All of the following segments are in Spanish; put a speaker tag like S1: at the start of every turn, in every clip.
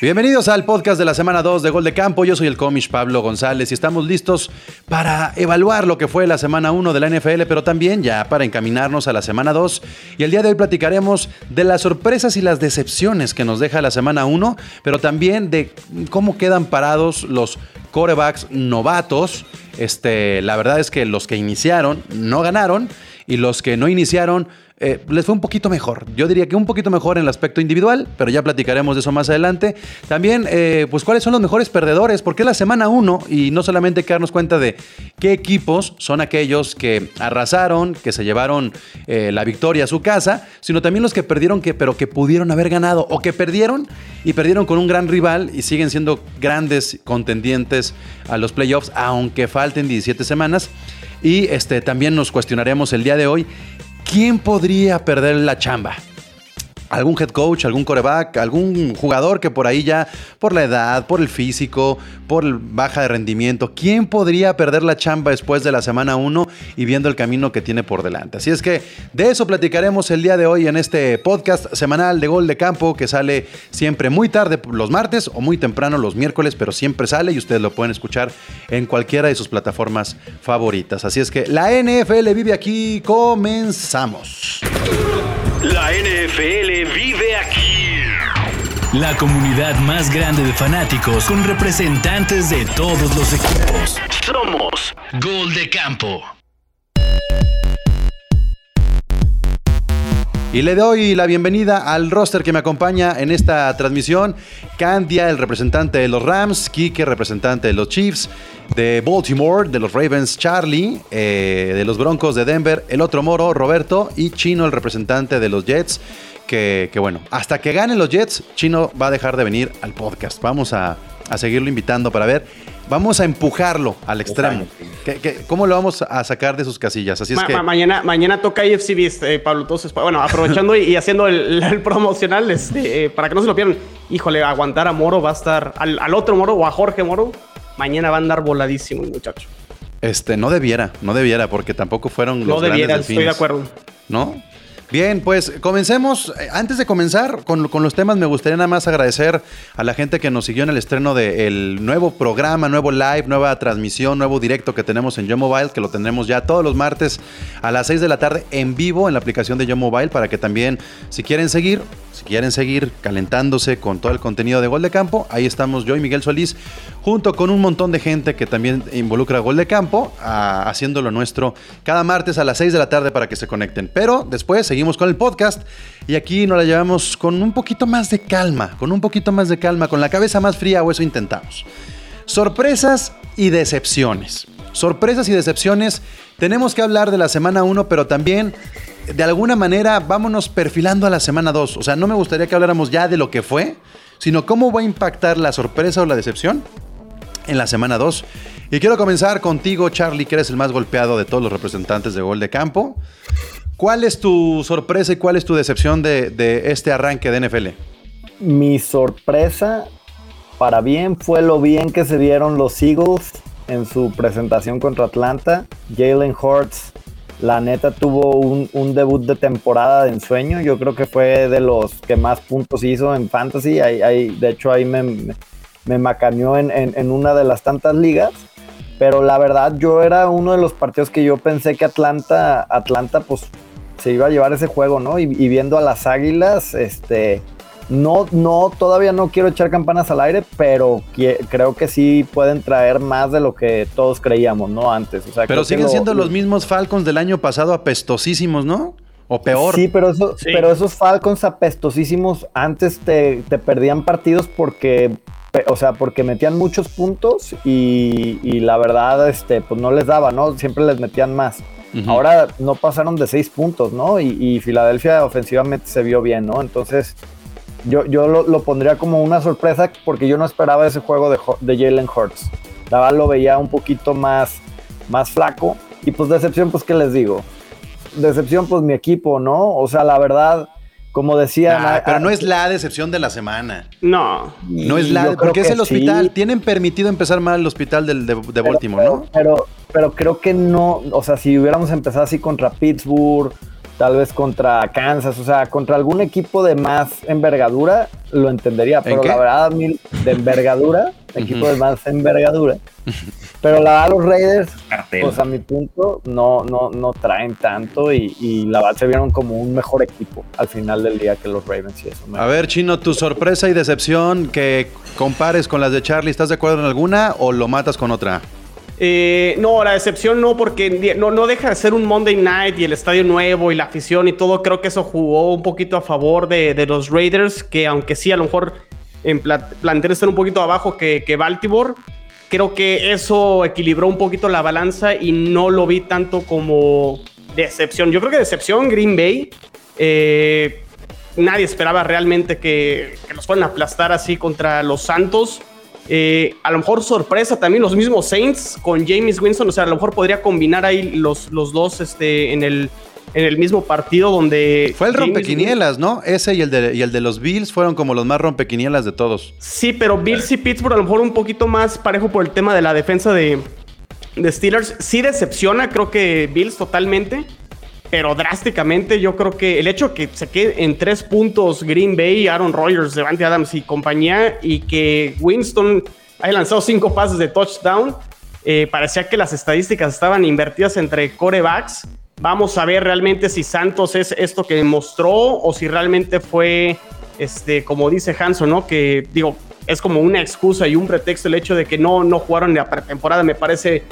S1: Bienvenidos al podcast de la semana 2 de Gol de Campo. Yo soy el comish Pablo González y estamos listos para evaluar lo que fue la semana 1 de la NFL, pero también ya para encaminarnos a la semana 2. Y el día de hoy platicaremos de las sorpresas y las decepciones que nos deja la semana 1, pero también de cómo quedan parados los corebacks novatos. Este, la verdad es que los que iniciaron no ganaron y los que no iniciaron eh, les fue un poquito mejor. Yo diría que un poquito mejor en el aspecto individual, pero ya platicaremos de eso más adelante. También, eh, pues, cuáles son los mejores perdedores, porque es la semana 1 y no solamente hay cuenta de qué equipos son aquellos que arrasaron, que se llevaron eh, la victoria a su casa, sino también los que perdieron, que, pero que pudieron haber ganado o que perdieron y perdieron con un gran rival y siguen siendo grandes contendientes a los playoffs, aunque falten 17 semanas. Y este, también nos cuestionaremos el día de hoy ¿quién podría perder la chamba? Algún head coach, algún coreback, algún jugador que por ahí ya, por la edad, por el físico, por baja de rendimiento, ¿quién podría perder la chamba después de la semana 1 y viendo el camino que tiene por delante? Así es que de eso platicaremos el día de hoy en este podcast semanal de Gol de Campo que sale siempre muy tarde los martes o muy temprano los miércoles, pero siempre sale y ustedes lo pueden escuchar en cualquiera de sus plataformas favoritas. Así es que la NFL vive aquí, comenzamos.
S2: La NFL vive aquí.
S3: La comunidad más grande de fanáticos con representantes de todos los equipos.
S2: Somos
S3: Gol de Campo.
S1: Y le doy la bienvenida al roster que me acompaña en esta transmisión. Candia, el representante de los Rams, Kike, representante de los Chiefs, de Baltimore, de los Ravens, Charlie, eh, de los Broncos de Denver, el otro Moro, Roberto, y Chino, el representante de los Jets. Que, bueno, hasta que ganen los Jets, Chino va a dejar de venir al podcast. Vamos a, seguirlo invitando para ver. Vamos a empujarlo al extremo. cómo lo vamos a sacar de sus casillas? Así es que...
S4: mañana, mañana toca IFC eh, Pablo. Entonces, bueno, aprovechando y, haciendo el, promocional, este, eh, para que no se lo pierdan. Híjole, aguantar a Moro va a estar. Al, al otro Moro o a Jorge Moro Mañana va a andar voladísimo el muchacho.
S1: Este, no debiera, no debiera, porque tampoco fueron los No debiera, estoy
S4: de acuerdo.
S1: ¿No? Bien, pues comencemos. Antes de comenzar con, los temas, me gustaría nada más agradecer a la gente que nos siguió en el estreno del nuevo programa, nuevo live, nueva transmisión, nuevo directo que tenemos en Yo Mobile, que lo tendremos ya todos los martes a las 6 de la tarde en vivo en la aplicación de Yo Mobile, para que también, si quieren seguir, si quieren seguir calentándose con todo el contenido de Gol de Campo, ahí estamos yo y Miguel Solís, junto con un montón de gente que también involucra Gol de Campo, haciendo lo nuestro cada martes a las 6 de la tarde para que se conecten. Pero después seguimos con el podcast y aquí nos la llevamos con un poquito más de calma, con un poquito más de calma, con la cabeza más fría o eso intentamos. Sorpresas y decepciones. Sorpresas y decepciones. Tenemos que hablar de la semana 1, pero también de alguna manera vámonos perfilando a la semana 2. O sea, no me gustaría que habláramos ya de lo que fue, sino cómo va a impactar la sorpresa o la decepción en la semana 2. Y quiero comenzar contigo, Charlie, que eres el más golpeado de todos los representantes de gol de campo. ¿Cuál es tu sorpresa y cuál es tu decepción de, este arranque de NFL?
S5: Mi sorpresa, para bien, fue lo bien que se vieron los Eagles en su presentación contra Atlanta. Jalen Hurts, la neta, tuvo un, debut de temporada de ensueño. Yo creo que fue de los que más puntos hizo en Fantasy. de hecho, ahí me, me macaneó en una de las tantas ligas. Pero la verdad, yo era uno de los partidos que yo pensé que Atlanta, Atlanta, pues se iba a llevar ese juego, ¿no? Y, viendo a las Águilas, este, no, no, todavía no quiero echar campanas al aire, pero creo que sí pueden traer más de lo que todos creíamos, ¿no? Antes. O sea,
S1: pero siguen siendo los mismos Falcons del año pasado apestosísimos, ¿no? O peor.
S5: Sí, pero, eso, pero esos Falcons apestosísimos antes te, perdían partidos porque o sea, porque metían muchos puntos y, y, la verdad, este, pues no les daba, ¿no? Siempre les metían más. Ahora no pasaron de seis puntos, ¿no? Y, Filadelfia ofensivamente se vio bien, ¿no? Entonces, yo, yo lo, pondría como una sorpresa porque yo no esperaba ese juego de, de Jalen Hurts. La verdad lo veía un poquito más, más flaco. Y pues decepción, pues, ¿qué les digo? Decepción, pues mi equipo, ¿no? O sea, la verdad, como decía...
S1: pero no es la decepción de la semana.
S4: No.
S1: No es la... Porque es el hospital. Tienen permitido empezar mal el hospital de, de, Baltimore,
S5: ¿no? Pero, pero creo que no... O sea, si hubiéramos empezado así contra Pittsburgh, tal vez contra Kansas, o sea, contra algún equipo de más envergadura, lo entendería, pero la verdad, de envergadura, equipo de más envergadura. Pero la verdad, los Raiders, pues a mi punto, no, no, no traen tanto y, y la verdad se vieron como un mejor equipo al final del día que los Ravens y eso. me-
S1: A ver, Chino, tu sorpresa y decepción que compares con las de Charlie, ¿estás de acuerdo en alguna o lo matas con otra?
S4: Eh, no, la decepción no, porque no, no deja de ser un Monday Night y el estadio nuevo y la afición y todo. Creo que eso jugó un poquito a favor de, los Raiders, que aunque sí, a lo mejor en pla- plantel están un poquito abajo que, Baltimore. Creo que eso equilibró un poquito la balanza y no lo vi tanto como decepción. Yo creo que decepción, Green Bay. eh, nadie esperaba realmente que, los fueran aplastar así contra los Santos. Eh, a lo mejor sorpresa también los mismos Saints con James Winston. O sea, a lo mejor podría combinar ahí los, los dos este, en, el, en el mismo partido donde...
S1: Fue el
S4: James
S1: rompequinielas, ¿no? Ese y el, de, y el de los Bills fueron como los más rompequinielas de todos.
S4: Sí, pero Bills y Pittsburgh a lo mejor un poquito más parejo por el tema de la defensa de, de Steelers. Sí decepciona, creo que Bills totalmente. Pero drásticamente yo creo que el hecho que se quede en tres puntos Green Bay, Aaron Rodgers, Devante Adams y compañía y que Winston haya lanzado cinco pases de touchdown, eh, parecía que las estadísticas estaban invertidas entre corebacks. Vamos a ver realmente si Santos es esto que mostró o si realmente fue, este, como dice Hanson, ¿no? Que digo, es como una excusa y un pretexto el hecho de que no, no jugaron la pretemporada. Me parece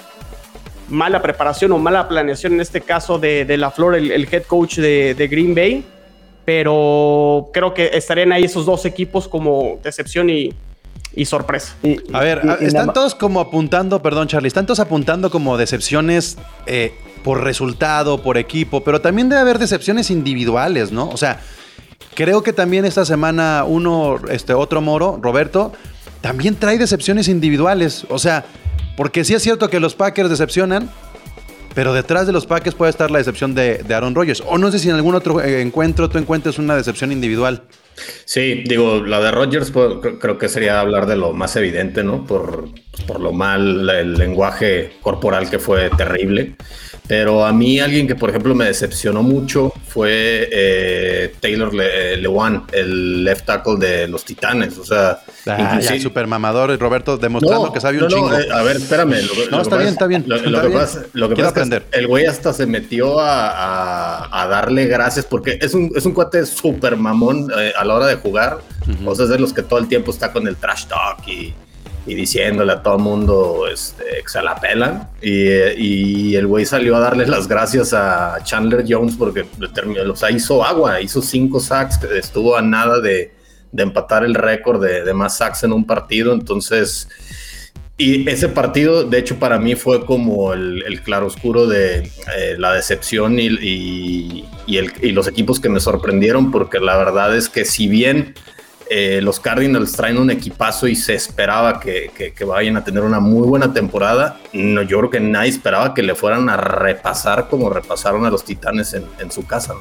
S4: mala preparación o mala planeación en este caso de, de La Flor, el, el head coach de, de Green Bay. Pero creo que estarían ahí esos dos equipos como decepción y, y sorpresa.
S5: Y-
S1: A ver,
S5: y-
S1: están todos como apuntando, perdón Charlie, están todos apuntando como decepciones eh, por resultado, por equipo, pero también debe haber decepciones individuales, ¿no? O sea, creo que también esta semana uno, este otro Moro, Roberto, también trae decepciones individuales. O sea, porque sí es cierto que los Packers decepcionan, pero detrás de los Packers puede estar la decepción de, Aaron Rodgers. O no sé si en algún otro encuentro tú encuentres una decepción individual.
S6: Sí, digo, la de Rodgers pues, cre- creo que sería hablar de lo más evidente, ¿no? Por, por lo mal, el lenguaje corporal que fue terrible. Pero a mí alguien que, por ejemplo, me decepcionó mucho fue eh, Taylor Le- Lewan, el left tackle de los Titanes. O sea,
S1: Ah, ya, super mamador y Roberto demostrando que sabe un
S6: no, no,
S1: chingo.
S6: eh, a ver, espérame. Lo,
S1: No,
S6: lo
S1: está bien,
S6: pasa-
S1: está bien,
S6: Lo,
S1: está
S6: que
S1: bien.
S6: pasa, lo que
S1: Quiero
S6: pasa es que
S1: aprender.
S6: el güey hasta se metió a, a- a darle gracias porque es un, es un cuate súper mamón eh, a la hora de jugar. O sea, es de los que todo el tiempo está con el trash talk y, y diciéndole a todo mundo este, que se la pelan. Y, y el güey salió a darle las gracias a Chandler Jones porque le terminó- o sea, hizo agua, hizo cinco sacks, que estuvo a nada de, de empatar el récord de, de más sacks en un partido. Entonces, y ese partido, de hecho, para mí fue como el, el claroscuro de eh, la decepción y, y- y el- y los equipos que me sorprendieron, porque la verdad es que si bien eh, los Cardinals traen un equipazo y se esperaba que, que- que vayan a tener una muy buena temporada, no, yo creo que nadie esperaba que le fueran a repasar como repasaron a los Titanes en, en su casa. ¿no?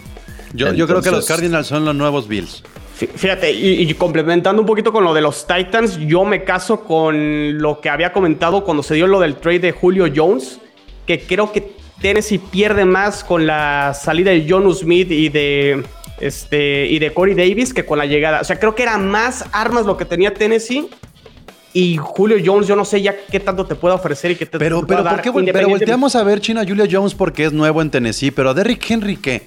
S1: Yo, yo creo que los Cardinals son los nuevos Bills.
S4: Fí- Fíjate, y, y complementando un poquito con lo de los Titans, yo me caso con lo que había comentado cuando se dio lo del trade de Julio Jones, que creo que Tennessee pierde más con la salida de John Smith y de, este, y de Corey Davis que con la llegada. O sea, creo que era más armas lo que tenía Tennessee. Y Julio Jones, yo no sé ya qué tanto te puede ofrecer y qué te
S1: Pero,
S4: te
S1: pero,
S4: pueda
S1: ¿por
S4: dar
S1: qué? vol- Pero volteamos a ver Chino a Julio Jones porque es nuevo en Tennessee, pero a Derrick Henry, ¿qué?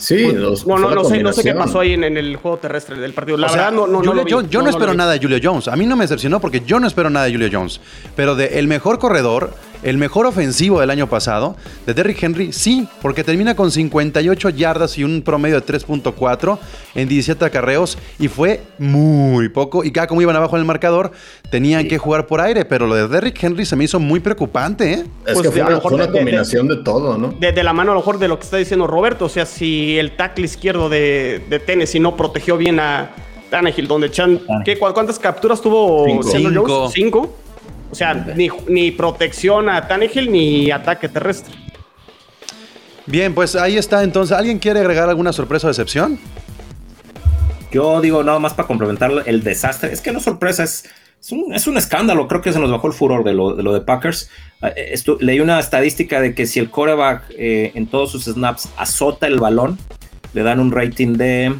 S6: Sí, los-
S4: No, no, no sé, no sé qué pasó ahí en, en el juego terrestre del partido. La
S1: O sea,
S4: verdad, no, no, no
S1: Julio
S4: lo vi,
S1: Jones- yo no, espero nada de Julio Jones. A mí no me decepcionó porque yo no espero nada de Julio Jones. Pero de el mejor corredor, el mejor ofensivo del año pasado, de Derrick Henry, sí, porque termina con 58 yardas y un promedio de 3.4 en 17 acarreos y fue muy poco. Y cada como iban abajo en el marcador, tenían que jugar por aire. Pero lo de Derrick Henry se me hizo muy preocupante, ¿eh?
S6: Es
S4: Pues,
S6: que fue
S4: a lo
S6: una,
S4: mejor
S6: fue una
S4: de- de-
S6: combinación de, todo, ¿no?
S4: de, de la mano a lo mejor de lo que está diciendo Roberto. O sea, si el tackle izquierdo de, de Tennessee no protegió bien a Tannehill, donde Chan, ¿qué, cu- ¿cuántas capturas tuvo
S6: Cinco.
S1: Cinco.
S4: O sea, ni, ni protección a Tannehill ni ataque terrestre.
S1: Bien, pues ahí está. Entonces, ¿alguien quiere agregar alguna sorpresa o decepción?
S7: Yo digo nada más para complementar el desastre. Es que no sorpresa, es, es, un, es un escándalo. Creo que se nos bajó el furor de lo de, lo de Packers. Eh, esto- leí una estadística de que si el quarterback eh, en todos sus snaps azota el balón, le dan un rating de.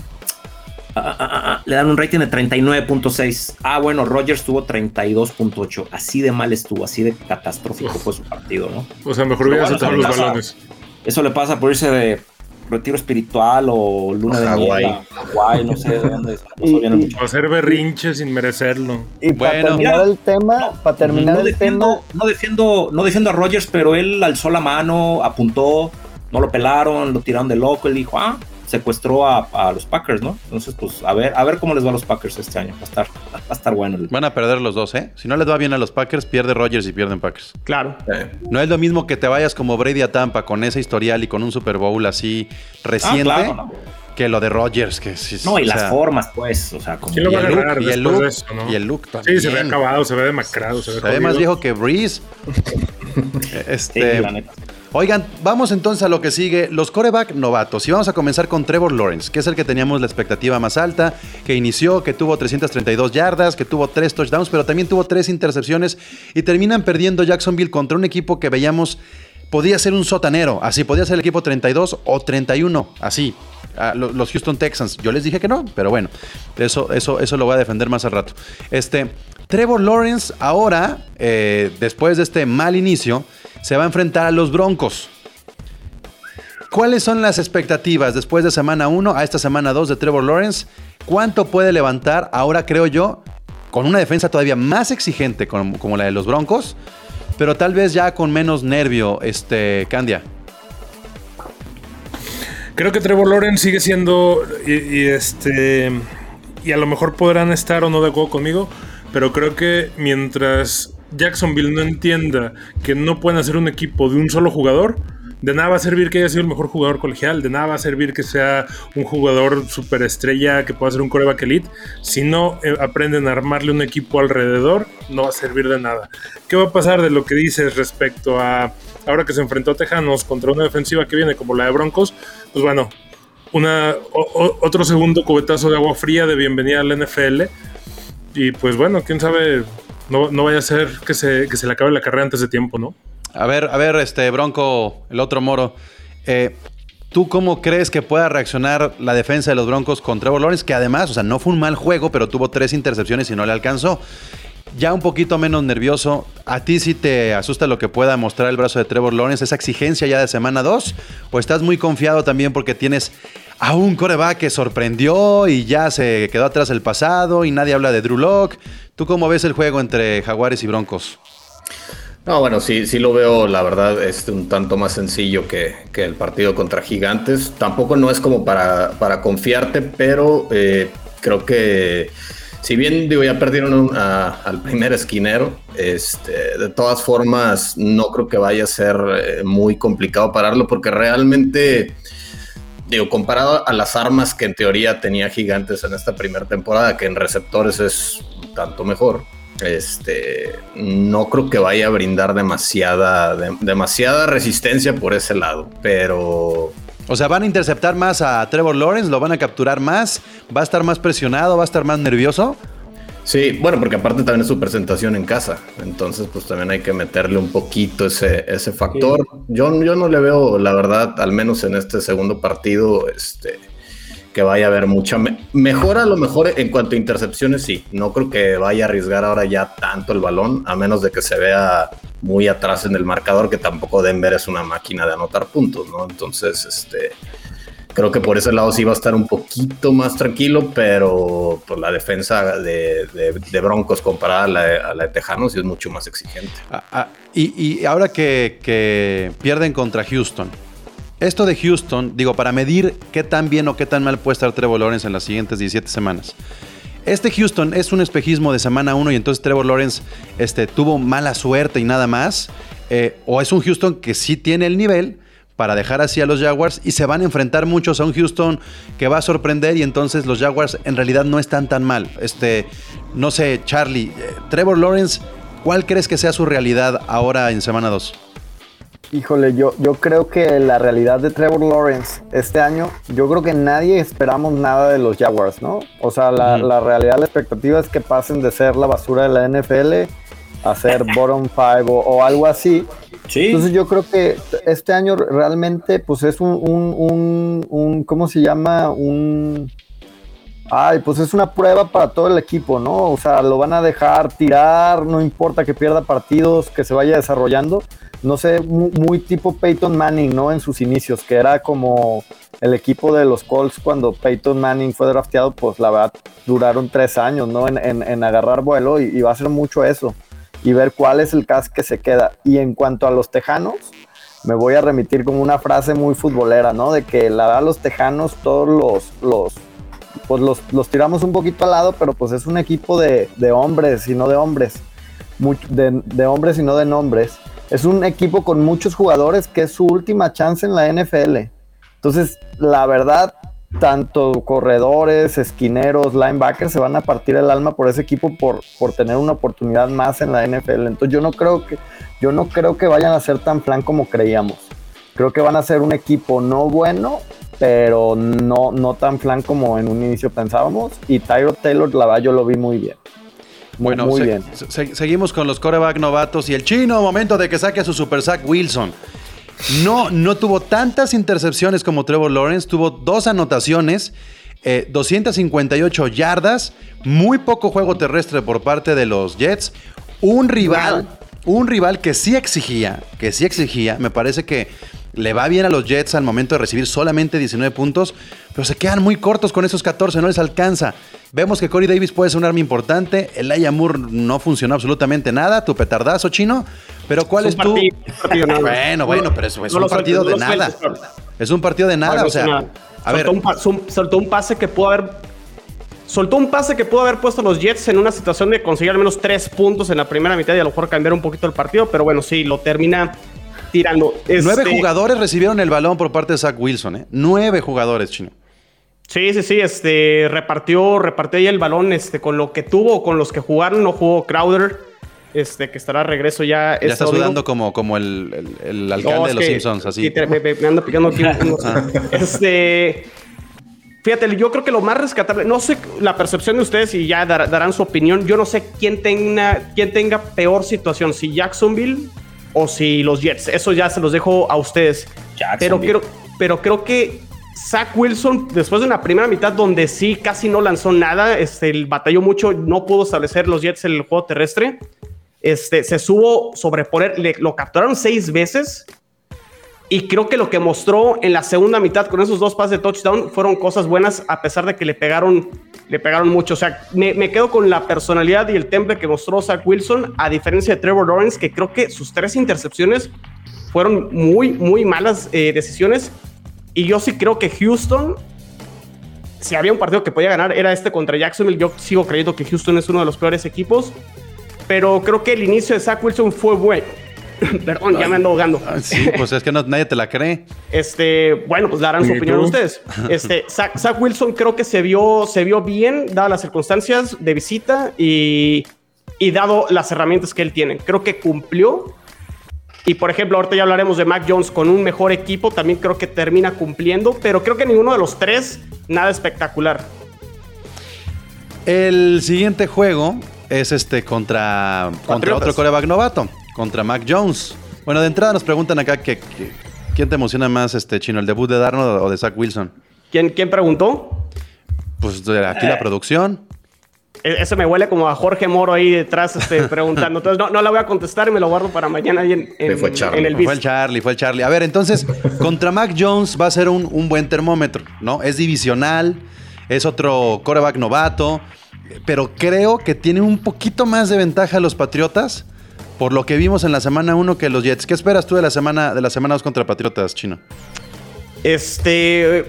S7: Ah, ah, ah, le dan un rating de 39.6. Ah, bueno, Rogers tuvo 32.8. Así de mal estuvo, así de catastrófico fue su partido, ¿no?
S8: O sea, mejor hubiera soltado
S7: eso
S8: los
S7: le pasa-
S8: balones.
S7: Eso le pasa por irse de retiro espiritual o luna de
S6: Hawái.
S7: miel a Hawái, no sé de dónde. no
S5: Y-.
S8: O hacer berrinche sin merecerlo.
S5: Y para terminar
S7: Mira,
S5: el tema, para terminar
S7: no
S5: el
S7: defiendo, no defiendo, no defiendo a Rogers, pero él alzó la mano, apuntó, no lo pelaron, lo tiraron de loco, él dijo, ah, secuestró a, a los Packers, ¿no? Entonces, pues, a ver, a ver cómo les va a los Packers este año. Va a estar, va a estar bueno. el-
S1: Van a perder los dos, ¿eh? Si no les va bien a los Packers, pierde Rodgers y pierden Packers.
S4: Claro.
S6: Eh,
S1: No es lo mismo que te vayas como Brady a Tampa con ese historial y con un Super Bowl así reciente
S7: Ah, claro, no.
S1: que lo de Rodgers, que sí.
S7: No, y las
S1: sea,
S7: formas, pues, o sea, como
S8: ¿Quién lo
S1: Y
S8: va a
S1: el look, y el
S8: después
S1: look,
S8: de eso, no?
S1: y el look
S8: Sí, se ve
S1: también.
S8: acabado, se ve demacrado, se ve
S1: Se ve más viejo que Breeze.
S7: Sí,
S1: este,
S7: la neta.
S1: Oigan, vamos entonces a lo que sigue, los coreback novatos. Y vamos a comenzar con Trevor Lawrence, que es el que teníamos la expectativa más alta, que inició, que tuvo 332 yardas, que tuvo 3 touchdowns, pero también tuvo 3 intercepciones y terminan perdiendo Jacksonville contra un equipo que veíamos podía ser un sotanero, así podía ser el equipo 32 o 31, así. A lo- los Houston Texans. Yo les dije que no, pero bueno, eso, eso, eso lo voy a defender más al rato. Este, Trevor Lawrence ahora, eh, después de este mal inicio, se va a enfrentar a los Broncos. ¿Cuáles son las expectativas después de semana 1 a esta semana 2 de Trevor Lawrence? ¿Cuánto puede levantar ahora, creo yo, con una defensa todavía más exigente como, como la de los Broncos, pero tal vez ya con menos nervio, este, Candia?
S8: Creo que Trevor Lawrence sigue siendo y, este y a lo mejor podrán estar o no de acuerdo conmigo, pero creo que mientras Jacksonville no entienda que no pueden hacer un equipo de un solo jugador, de nada va a servir que haya sido el mejor jugador colegial, de nada va a servir que sea un jugador superestrella que pueda ser un coreback elite. Si no eh, aprenden a armarle un equipo alrededor, no va a servir de nada. ¿Qué va a pasar de lo que dices respecto a ahora que se enfrentó a Tejanos contra una defensiva que viene como la de Broncos? Pues bueno, una, otro segundo cubetazo de agua fría de bienvenida al NFL. Y pues bueno, quién sabe, no, no vaya a ser que se, que se le acabe la carrera antes de tiempo, ¿no?
S1: A ver, a ver, este Bronco, el otro moro. eh, ¿Tú cómo crees que pueda reaccionar la defensa de los Broncos con Trevor Lawrence? Que además, o sea, no fue un mal juego, pero tuvo tres intercepciones y no le alcanzó. Ya un poquito menos nervioso. ¿A ti sí te asusta lo que pueda mostrar el brazo de Trevor Lawrence? ¿Esa exigencia ya de semana 2? ¿O estás muy confiado también porque tienes a un coreback que sorprendió y ya se quedó atrás el pasado y nadie habla de Drew Lock? ¿Tú cómo ves el juego entre Jaguares y Broncos?
S6: No, bueno, sí, sí lo veo, la verdad, es un tanto más sencillo que, el partido contra Gigantes. Tampoco no es como para, para confiarte, pero eh, creo que si bien digo, ya perdieron al primer esquinero, este, de todas formas no creo que vaya a ser eh, muy complicado pararlo porque realmente, digo, comparado a las armas que en teoría tenía Gigantes en esta primera temporada, que en receptores es tanto mejor, este, no creo que vaya a brindar demasiada, de- demasiada resistencia por ese lado, pero
S1: O sea, van a interceptar más a Trevor Lawrence, lo van a capturar más, va a estar más presionado, va a estar más nervioso.
S6: sí, bueno, porque aparte también es su presentación en casa, entonces pues también hay que meterle un poquito ese, ese factor. Yo, yo no le veo, la verdad, al menos en este segundo partido, este, que vaya a haber mucha me- mejora a lo mejor en cuanto a intercepciones, sí. No creo que vaya a arriesgar ahora ya tanto el balón, a menos de que se vea muy atrás en el marcador, que tampoco Denver es una máquina de anotar puntos, ¿no? Entonces, este, creo que por ese lado sí va a estar un poquito más tranquilo, pero pues, la defensa de, Broncos comparada a la, de- Tejanos sí es mucho más exigente.
S1: Ah, ah, y, y ahora que pierden contra Houston, esto de Houston, digo, para medir qué tan bien o qué tan mal puede estar Trevor Lawrence en las siguientes 17 semanas. Este Houston es un espejismo de semana 1 y entonces Trevor Lawrence este, tuvo mala suerte y nada más. eh, o es un Houston que sí tiene el nivel para dejar así a los Jaguars y se van a enfrentar muchos a un Houston que va a sorprender y entonces los Jaguars en realidad no están tan mal. Este, no sé, Charlie, eh, Trevor Lawrence, ¿cuál crees que sea su realidad ahora en semana 2?
S5: Híjole, yo, yo creo que la realidad de Trevor Lawrence este año, yo creo que nadie esperamos nada de los Jaguars, ¿no? O sea, la, la realidad, la expectativa es que pasen de ser la basura de la NFL a ser bottom five o, o algo así.
S7: Sí,
S5: Entonces yo creo que este año realmente pues es un, un, un, un- ¿cómo se llama? Un, Ay, pues es una prueba para todo el equipo, ¿no? O sea, lo van a dejar tirar, no importa que pierda partidos, que se vaya desarrollando. No sé, mu- muy, tipo Peyton Manning, ¿no? En sus inicios, que era como el equipo de los Colts cuando Peyton Manning fue drafteado, pues la verdad duraron tres años, ¿no? En, en- agarrar vuelo y, va a ser mucho eso. Y ver cuál es el cast que se queda. Y en cuanto a los Tejanos, me voy a remitir con una frase muy futbolera, ¿no? De que la verdad los Tejanos, todos los, los pues los, los tiramos un poquito al lado, pero pues es un equipo de, de hombres y no de hombres. De, de hombres y no de nombres. Es un equipo con muchos jugadores que es su última chance en la NFL. Entonces, la verdad, tanto corredores, esquineros, linebackers se van a partir el alma por ese equipo por, por tener una oportunidad más en la NFL. Entonces, yo no creo que, yo no creo que vayan a ser tan plan como creíamos. Creo que van a ser un equipo no bueno, pero no, no tan plan como en un inicio pensábamos. Y Tyro Taylor, la verdad, yo lo vi muy bien. Muy,
S1: Bueno,
S5: muy
S1: se-
S5: bien.
S1: se- seguimos con los coreback novatos y el chino, momento de que saque a su super sack Wilson. No, no tuvo tantas intercepciones como Trevor Lawrence, tuvo dos anotaciones, eh, 258 yardas, muy poco juego terrestre por parte de los Jets, un rival, un rival que sí exigía, que sí exigía, me parece que le va bien a los Jets al momento de recibir solamente 19 puntos, pero se quedan muy cortos con esos 14, no les alcanza. Vemos que Corey Davis puede ser un arma importante, el Aya Moore no funcionó absolutamente nada, tu petardazo chino, pero ¿cuál es,
S4: un
S1: tu...
S4: partido, un.
S1: Bueno, bueno, pero es
S4: No
S1: un partido de nada. Es un partido de nada, o sea,
S4: nada.
S1: a ver,
S4: soltó, un pa- zum- soltó un pase que pudo haber. Soltó un pase que pudo haber puesto a los Jets en una situación de conseguir al menos tres puntos en la primera mitad y a lo mejor cambiar un poquito el partido, pero bueno, sí, lo termina tirando.
S1: nueve
S4: Este,
S1: jugadores recibieron el balón por parte de Zach Wilson, ¿eh? Nueve jugadores, chino.
S4: Sí, sí, sí, este, repartió, repartió ahí el balón este, con lo que tuvo, con los que jugaron, no jugó Crowder, este, que estará a regreso ya.
S1: Ya
S4: este
S1: está sudando como, como el, el- el alcalde
S4: No,
S1: de los
S4: que-
S1: Simpsons, así.
S4: te- me, me- ando picando aquí. unos- este. Fíjate, yo creo que lo más rescatable, no sé la percepción de ustedes y ya dar- darán su opinión. Yo no sé quién tenga, quién tenga peor situación, si Jacksonville o si los Jets. Eso ya se los dejo a ustedes. Pero creo, pero creo que Zach Wilson, después de una primera mitad donde sí casi no lanzó nada, este, el batalló mucho, no pudo establecer los Jets en el juego terrestre. Este, se subo sobreponer, le, lo capturaron seis veces. Y creo que lo que mostró en la segunda mitad con esos dos pases de touchdown fueron cosas buenas, a pesar de que le pegaron, le pegaron mucho. O sea, me, quedo con la personalidad y el temple que mostró Zach Wilson, a diferencia de Trevor Lawrence, que creo que sus tres intercepciones fueron muy, muy malas eh, decisiones. Y yo sí creo que Houston, si había un partido que podía ganar, era este contra Jacksonville. Yo sigo creyendo que Houston es uno de los peores equipos. Pero creo que el inicio de Zach Wilson fue bueno. Perdón, ya me ando ahogando.
S1: Ah, Sí, pues es que no- nadie te la cree.
S4: Este, bueno, pues darán su
S8: ¿Y
S4: opinión
S8: tú?
S4: ustedes. Este, Zach, Zach Wilson creo que se vio, se vio bien, dadas las circunstancias de visita y, y dado las herramientas que él tiene. Creo que cumplió. Y por ejemplo, ahorita ya hablaremos de Mac Jones con un mejor equipo, también creo que termina cumpliendo, pero creo que ninguno de los tres, nada espectacular.
S1: El siguiente juego es este contra, contra otro coreback novato, contra Mac Jones. Bueno, de entrada nos preguntan acá que, que- quién te emociona más, este chino, el debut de Darnold o de Zach Wilson.
S4: ¿Quién, quién preguntó?
S1: Pues de aquí la producción.
S4: E- Ese me huele como a Jorge Moro ahí detrás este, preguntando. Entonces no, no la voy a contestar y me lo guardo para mañana ahí en, en-
S6: fue Charlie.
S4: en el
S1: Fue el. Charlie, fue el Charlie. A ver, entonces, contra Mac Jones va a ser un, un buen termómetro, ¿no? Es divisional, es otro coreback novato, pero creo que tiene un poquito más de ventaja los Patriotas por lo que vimos en la semana 1 que los Jets. ¿Qué esperas tú de la semana de la semana 2 contra Patriotas, Chino?
S4: Este.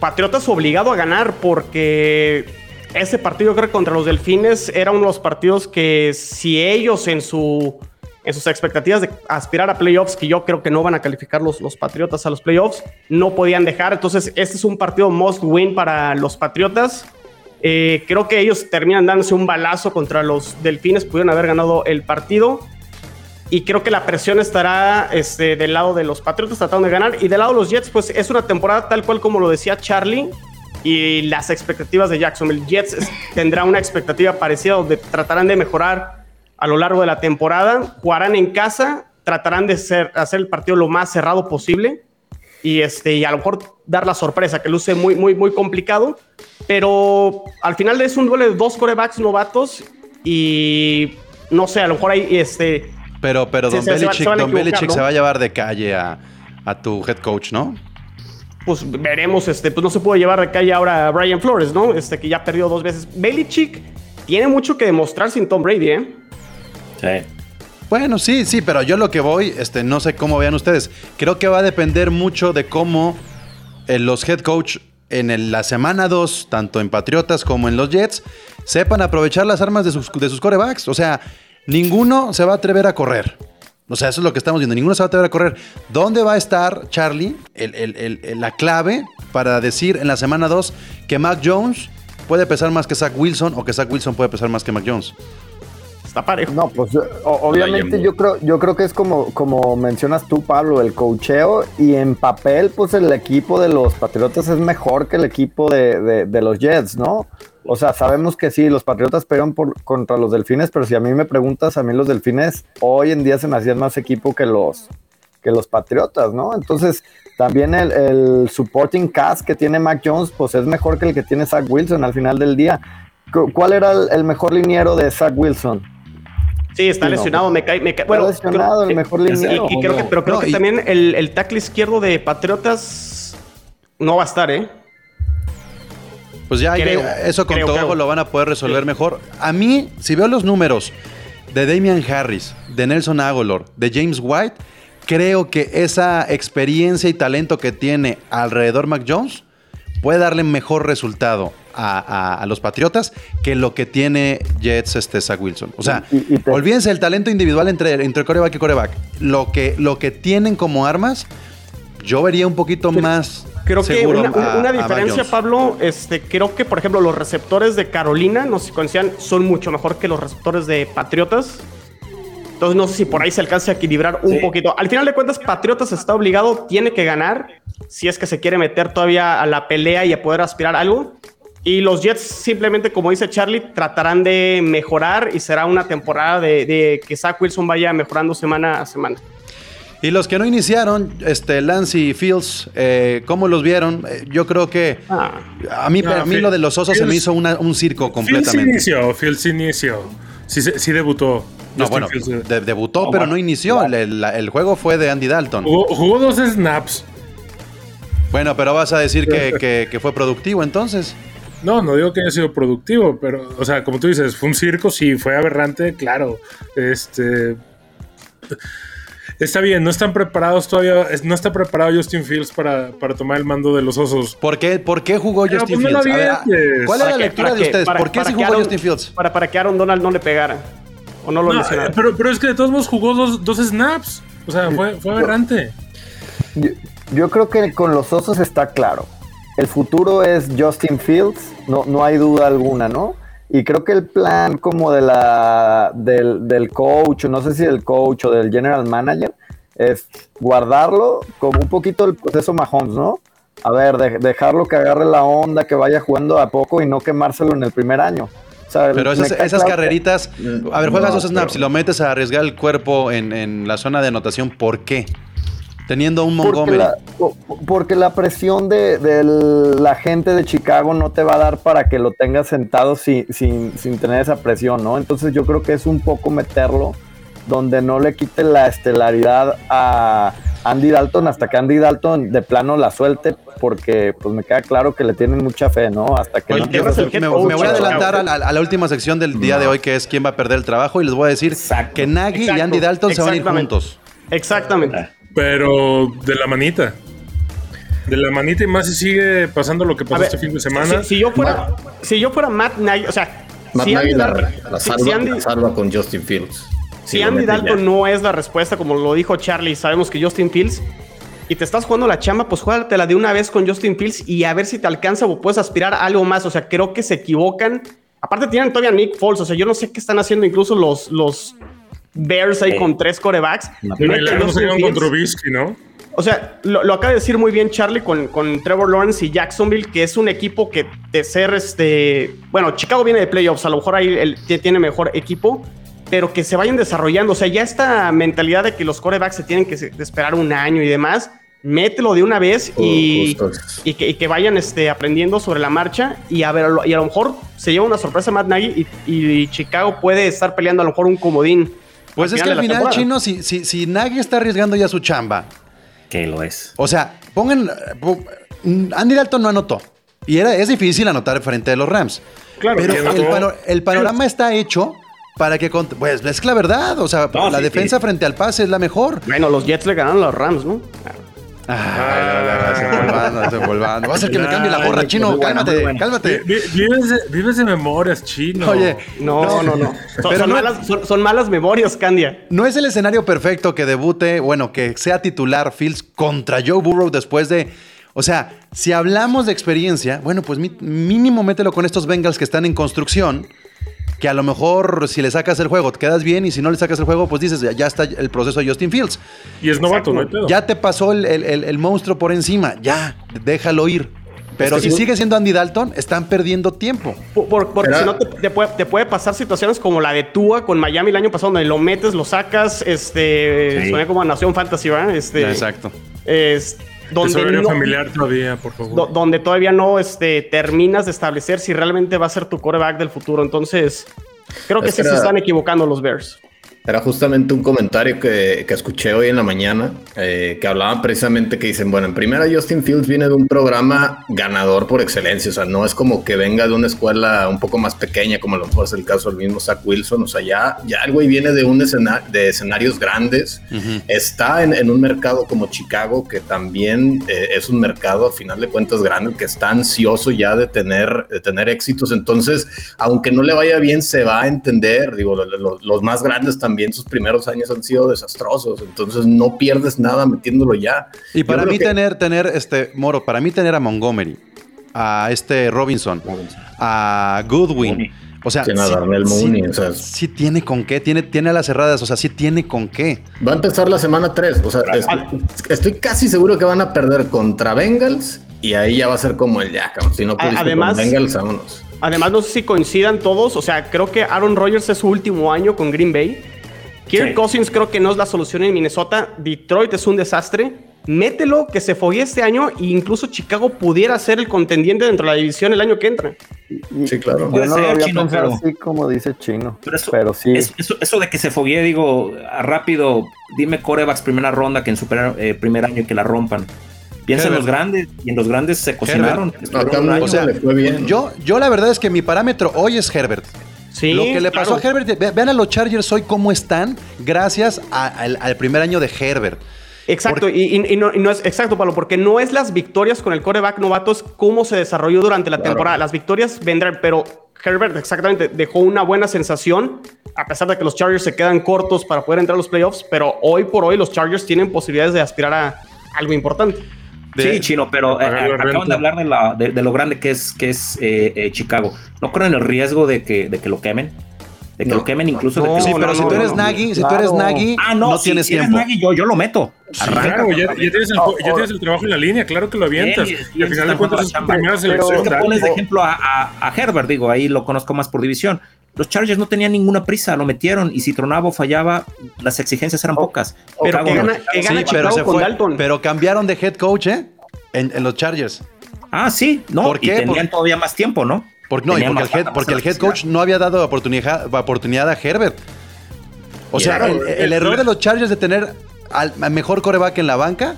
S4: Patriotas obligado a ganar porque ese partido, creo que contra los Delfines, era uno de los partidos que si ellos en su. En sus expectativas de aspirar a playoffs, que yo creo que no van a calificar los, los Patriotas a los playoffs, no podían dejar. Entonces, este es un partido must win para los Patriotas. Eh, creo que ellos terminan dándose un balazo contra los Delfines, pudieron haber ganado el partido. Y creo que la presión estará este, del lado de los Patriotas tratando de ganar. Y del lado de los Jets, pues es una temporada tal cual como lo decía Charlie. Y las expectativas de Jacksonville. Jets tendrá una expectativa parecida donde tratarán de mejorar a lo largo de la temporada. Jugarán en casa, tratarán de ser, hacer el partido lo más cerrado posible. Y, este, y a lo mejor dar la sorpresa, que luce muy, muy, muy complicado. Pero al final es un duelo de dos corebacks novatos y no sé, a lo mejor hay este.
S1: Pero, pero
S4: Se-
S1: Don
S4: se- se va-
S1: Belichick,
S4: se van a
S1: Don
S4: equivocar,
S1: Belichick
S4: ¿no?
S1: se va a llevar de calle a, a tu head coach, ¿no?
S4: Pues veremos, este, pues no se puede llevar de calle ahora a Brian Flores, ¿no? Este que ya perdió dos veces. Belichick tiene mucho que demostrar sin Tom Brady, ¿eh?
S7: Sí.
S1: Bueno, sí, sí, pero yo lo que voy, este, no sé cómo vean ustedes. Creo que va a depender mucho de cómo los head coach en la semana 2, tanto en Patriotas como en los Jets, sepan aprovechar las armas de sus, de corebacks. O sea, ninguno se va a atrever a correr. O sea, eso es lo que estamos viendo. Ninguno se va a atrever a correr. ¿Dónde va a estar, Charlie, el- la clave para decir en la semana 2 que Mac Jones puede pesar más que Zach Wilson o que Zach Wilson puede pesar más que Mac Jones?
S4: Está parejo.
S5: No, pues obviamente yo creo, yo creo que es como, como mencionas tú, Pablo, el cocheo y en papel, pues el equipo de los Patriotas es mejor que el equipo de, de- de los Jets, ¿no? O sea, sabemos que sí, los Patriotas pegan por, contra los Delfines, pero si a mí me preguntas, a mí los Delfines hoy en día se me hacían más equipo que los, que los Patriotas, ¿no? Entonces, también el, el supporting cast que tiene Mac Jones, pues es mejor que el que tiene Zach Wilson al final del día. Cu- ¿Cuál era el, el mejor liniero de Zach Wilson?
S4: Sí, está
S5: Sí, no,
S4: lesionado, me cae, me cae.
S5: Está
S4: Bueno,
S5: lesionado
S4: creo-
S5: el mejor
S4: y-
S5: liniero.
S4: y creo que, pero creo
S1: No,
S4: que
S1: y-
S4: también el, el tackle izquierdo de Patriotas no va a estar, ¿eh?
S1: Pues ya, ya,
S4: Creo,
S1: eso con
S4: creo,
S1: todo
S4: creo.
S1: lo van a poder resolver
S4: Sí.
S1: mejor. A mí, si veo los números de Damian Harris, de Nelson Aguilar, de James White, creo que esa experiencia y talento que tiene alrededor Mac Jones puede darle mejor resultado a, a- a los Patriotas que lo que tiene Jets este Zach Wilson. O sea,
S5: Y- y te-
S1: olvídense el talento individual entre, entre coreback y coreback. Lo que, lo que tienen como armas, yo vería un poquito más
S4: Creo que
S1: seguro
S4: una,
S1: a-
S4: una- una
S1: a Mac
S4: diferencia. Pablo, este, creo que, por ejemplo, los receptores de Carolina, no sé si conocían, son mucho mejor que los receptores de Patriotas. Entonces, no sé si por ahí se alcanza a equilibrar un
S7: Sí.
S4: poquito. Al final de cuentas, Patriotas está obligado, tiene que ganar, si es que se quiere meter todavía a la pelea y a poder aspirar a algo. Y los Jets, simplemente, como dice Charlie, tratarán de mejorar y será una temporada de, de que Zach Wilson vaya mejorando semana a semana.
S1: Y los que no iniciaron, este, Lance y Fields, eh, ¿cómo los vieron? Eh, yo creo que
S4: Ah.
S1: a mí,
S8: No,
S1: a mí
S8: Fields-
S1: lo de los osos se me
S8: Fields-
S1: hizo una- un circo
S8: Fields
S1: completamente.
S8: inició, Fields inició. Sí, sí debutó.
S1: No, bueno,
S8: Fields,
S1: de- debutó, pero
S8: bueno,
S1: no inició. El, el- el juego fue de Andy Dalton.
S8: Jugó, jugó dos snaps.
S1: Bueno, pero vas a decir que, que- que fue productivo entonces.
S8: No, no digo que haya sido productivo, pero, o sea, como tú dices, fue un circo, sí, fue aberrante, claro. Este. Está bien, no están preparados todavía, no está preparado Justin Fields para, para tomar el mando de los osos.
S1: ¿Por qué, por qué jugó
S8: Pero,
S1: Justin
S8: pues, no lo
S1: Fields? A ver, ah. ¿Cuál es la
S4: Para que-
S1: lectura de
S4: que-
S1: ustedes?
S4: para-
S1: ¿Por qué
S4: que
S1: jugó
S4: Aaron-
S1: Justin Fields?
S4: Para, para que Aaron Donald no le pegara. O no lo
S8: No,
S4: lesionara.
S8: eh, pero, pero es que de todos modos jugó dos, dos snaps. O sea, fue, fue aberrante.
S5: Yo, yo creo que con los osos está claro. El futuro es Justin Fields, no, no hay duda alguna, ¿no? Y creo que el plan como de la, del, del coach, no sé si del coach o del general manager, es guardarlo como un poquito el proceso Mahomes, ¿no? A ver, de- dejarlo que agarre la onda, que vaya jugando a poco y no quemárselo en el primer año. O sea,
S1: Pero esas,
S5: cae
S1: esas
S5: claro que-
S1: carreritas, a ver, juegas
S6: No,
S1: dos snaps
S6: pero-
S1: y lo metes a arriesgar el cuerpo en, en la zona de anotación, ¿por qué? Teniendo un
S5: Porque
S1: Montgomery.
S5: la, porque la presión de, de la gente de Chicago no te va a dar para que lo tengas sentado sin, sin, sin tener esa presión, ¿no? Entonces yo creo que es un poco meterlo donde no le quite la estelaridad a Andy Dalton hasta que Andy Dalton de plano la suelte, porque pues me queda claro que le tienen mucha fe, ¿no? Hasta que
S1: Oye,
S5: no
S1: me, voy a adelantar a la, a la última sección del día de hoy, que es quién va a perder el trabajo, y les voy a decir
S7: Exacto.
S1: que Nagy y Andy Dalton se van a ir
S4: exactamente.
S1: juntos.
S4: Exactamente.
S8: Pero de la manita. De la manita y más si sigue pasando lo que pasó
S4: ver,
S8: este fin de semana.
S4: Si, si yo fuera, si yo fuera Matt Nagy, o sea,
S6: Matt
S4: si Andy,
S6: Nagy la, salva,
S4: si Andy-
S6: la salva con Justin Fields.
S4: si Andy Dalton
S6: ya.
S4: no es la respuesta, como lo dijo Charlie, sabemos que Justin Fields, y te estás jugando la chamba, pues juégatela de una vez con Justin Fields y a ver si te alcanza o puedes aspirar a algo más. O sea, creo que se equivocan. Aparte tienen todavía Nick Foles, o sea, yo no sé qué están haciendo incluso los, los Bears ahí con tres corebacks.
S8: No con. Trubisky, ¿no?
S4: O sea, lo, lo acaba de decir muy bien Charlie con, con Trevor Lawrence y Jacksonville, que es un equipo que de ser este. Bueno, Chicago viene de playoffs, a lo mejor ahí el- tie- tiene mejor equipo, pero que se vayan desarrollando. O sea, ya esta mentalidad de que los corebacks se tienen que esperar un año y demás, mételo de una vez y, y que, y que vayan este, aprendiendo sobre la marcha y a ver, y a lo mejor se lleva una sorpresa Matt Nagy y, y Chicago puede estar peleando a lo mejor un comodín.
S1: Pues es que al final,
S4: temporada.
S1: Chino, si, si, si Nagy está arriesgando ya su chamba,
S7: Que lo es.
S1: o sea, pongan. Andy Dalton no anotó. Y era, es difícil anotar frente a los Rams.
S4: Claro,
S1: Pero
S8: que
S1: el, pano- el panorama está hecho para que. cont- Pues es que la verdad, o sea,
S7: No,
S1: la
S7: sí,
S1: defensa
S7: sí.
S1: frente al pase es la mejor.
S4: Bueno, los Jets le ganaron a los Rams, ¿no?
S1: Se volvando, se volvando. Va a ser que me cambie la gorra, chino. cálmate, cálmate.
S8: Vi- Vives de memorias, chino.
S1: Oye,
S4: No, no, no. Son,
S1: Pero
S4: son
S1: no-
S4: malas, son, son malas memorias, Candia.
S1: No es el escenario perfecto que debute, bueno, que sea titular Fields contra Joe Burrow después de. O sea, si hablamos de experiencia, bueno, pues mínimo mételo con estos Bengals que están en construcción. Que a lo mejor si le sacas el juego te quedas bien y si no le sacas el juego, pues dices, ya, está el proceso de Justin Fields.
S8: Y es novato, no hay pedo.
S1: Ya te pasó el, el- el- el monstruo por encima, ya, déjalo ir. Pero
S6: Es que
S1: si sigue siendo Andy Dalton, están perdiendo tiempo.
S4: Por- por- porque si no, te, te puede, te puede pasar situaciones como la de Tua con Miami el año pasado, donde lo metes, lo sacas, este,
S7: Sí.
S4: suena como a Nación Fantasy, ¿verdad? Este,
S1: Exacto.
S4: es donde, no-
S8: familiar todavía, por favor.
S4: do- donde todavía no este, terminas de establecer si realmente va a ser tu coreback del futuro. Entonces, creo que sí se están equivocando los Bears.
S6: Era justamente un comentario que, que escuché hoy en la mañana, eh, que hablaban precisamente que dicen, bueno, en primera Justin Fields viene de un programa ganador por excelencia, o sea, no es como que venga de una escuela un poco más pequeña, como a lo mejor es el caso del mismo Zach Wilson, o sea, ya, ya el güey viene de, un escena- de escenarios grandes, está en, en un mercado como Chicago, que también eh, es un mercado, a final de cuentas, grande, que está ansioso ya de tener, de tener éxitos. Entonces, aunque no le vaya bien, se va a entender. Digo, lo- lo- los más grandes también, sus primeros años han sido desastrosos. Entonces, no pierdes nada metiéndolo ya.
S1: Y
S6: Yo
S1: para mí
S6: que-
S1: tener, tener, este, Moro, para mí tener a Montgomery, a este Robinson, a Goodwin,
S7: Mooney.
S1: o sea,
S6: Tiene a Darnell Mooney, o sea,
S1: sí tiene con qué, tiene, tiene a las cerradas, o sea, sí tiene con qué.
S6: Va a empezar la semana 3. O sea, estoy, estoy casi seguro que van a perder contra Bengals y ahí ya va a ser como el ya, cabrón. Si no pudiste
S4: además-
S6: con Bengals, vámonos.
S4: Además, no sé si coincidan todos. O sea, creo que Aaron Rodgers es su último año con Green Bay. Kirk
S7: Sí.
S4: Cousins creo que no es la solución en Minnesota. Detroit es un desastre. Mételo que se foguee este año e incluso Chicago pudiera ser el contendiente dentro de la división el año que entra.
S6: Sí, claro.
S5: Yo no lo
S7: ser,
S5: había
S7: Chino,
S5: pensado
S7: pero-
S5: así como dice Chino.
S7: Pero eso,
S5: Pero sí.
S7: es- eso, eso de que se foguee, digo, rápido, dime corebacks primera ronda que en su primer, eh, primer año que la rompan. Piensa en los grandes y en los grandes se cocinaron.
S1: O sea,
S6: le fue bien.
S1: yo, yo la verdad es que mi parámetro hoy es Herbert.
S4: Sí,
S1: Lo que le pasó
S4: claro.
S1: a Herbert, ve- vean a los Chargers hoy cómo están, gracias a- al, al primer año de Herbert.
S4: Exacto,
S1: Porque-
S4: y, no, y no es exacto, Pablo, porque no es las victorias con el coreback novato, es cómo se desarrolló durante la temporada. Las victorias vendrán, pero Herbert exactamente dejó una buena sensación, a pesar de que los Chargers se quedan cortos para poder entrar a los playoffs, pero hoy por hoy los Chargers tienen posibilidades de aspirar a algo importante.
S1: De-
S7: sí, chino, pero eh, acaban de hablar de, la- de- de lo grande que es, que es eh, eh, Chicago. ¿No corren el riesgo de que, de que lo quemen? De que
S6: No.
S7: lo quemen incluso
S4: No,
S7: de que
S1: Sí,
S7: lo-
S1: pero
S4: no,
S1: si tú eres
S4: no.
S1: Nagy, si tú
S5: Claro.
S1: eres Nagy,
S7: Ah, no,
S1: no
S7: si-
S1: tienes
S7: si eres
S1: tiempo.
S7: Nagy, yo, yo lo meto. Arranca,
S8: Claro, ya, tienes el,
S5: Oh,
S8: ya tienes el trabajo en la línea, claro que lo avientas.
S7: Sí,
S8: y al final de cuentas es tu primera
S5: Pero-
S8: selección.
S7: Es que
S8: dale.
S7: pones de ejemplo a, a- a Herbert, digo, ahí lo conozco más por división. Los Chargers no tenían ninguna prisa, lo metieron y si tronaba o fallaba, las exigencias eran pocas.
S4: Pero
S7: Chicago
S4: que
S7: no.
S4: gana, que
S1: Sí,
S4: gana
S1: pero se fue.
S4: Dalton.
S1: Pero cambiaron de head coach, ¿eh? En, en los Chargers.
S7: Ah, sí, no,
S1: ¿Por
S7: y
S1: qué?
S7: tenían
S1: Por-
S7: todavía más tiempo, ¿no?
S1: Porque, no, y porque, el head,
S7: más
S1: porque el head
S7: elasticidad.
S1: coach no había dado oportunidad, oportunidad a Herbert. O
S7: Y
S1: sea,
S7: era-
S1: el, el error de los Chargers de tener al mejor coreback en la banca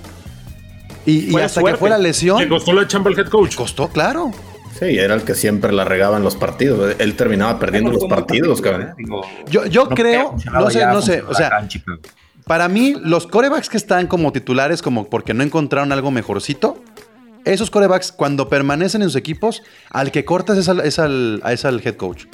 S1: y, hasta
S4: suerte.
S1: que fue la
S8: Le
S1: lesión,
S8: costó la chamba al head coach.
S1: costó, claro.
S6: Sí, era el que siempre la regaba en los partidos. Él terminaba perdiendo los partidos, cabrón.
S7: Digo,
S1: Yo, yo
S7: no
S1: creo, no sé, no sé, o sea. Para mí, los corebacks que están como titulares, como porque no encontraron algo mejorcito, esos corebacks, cuando permanecen en sus equipos, al que cortas es al, es al- es al head coach.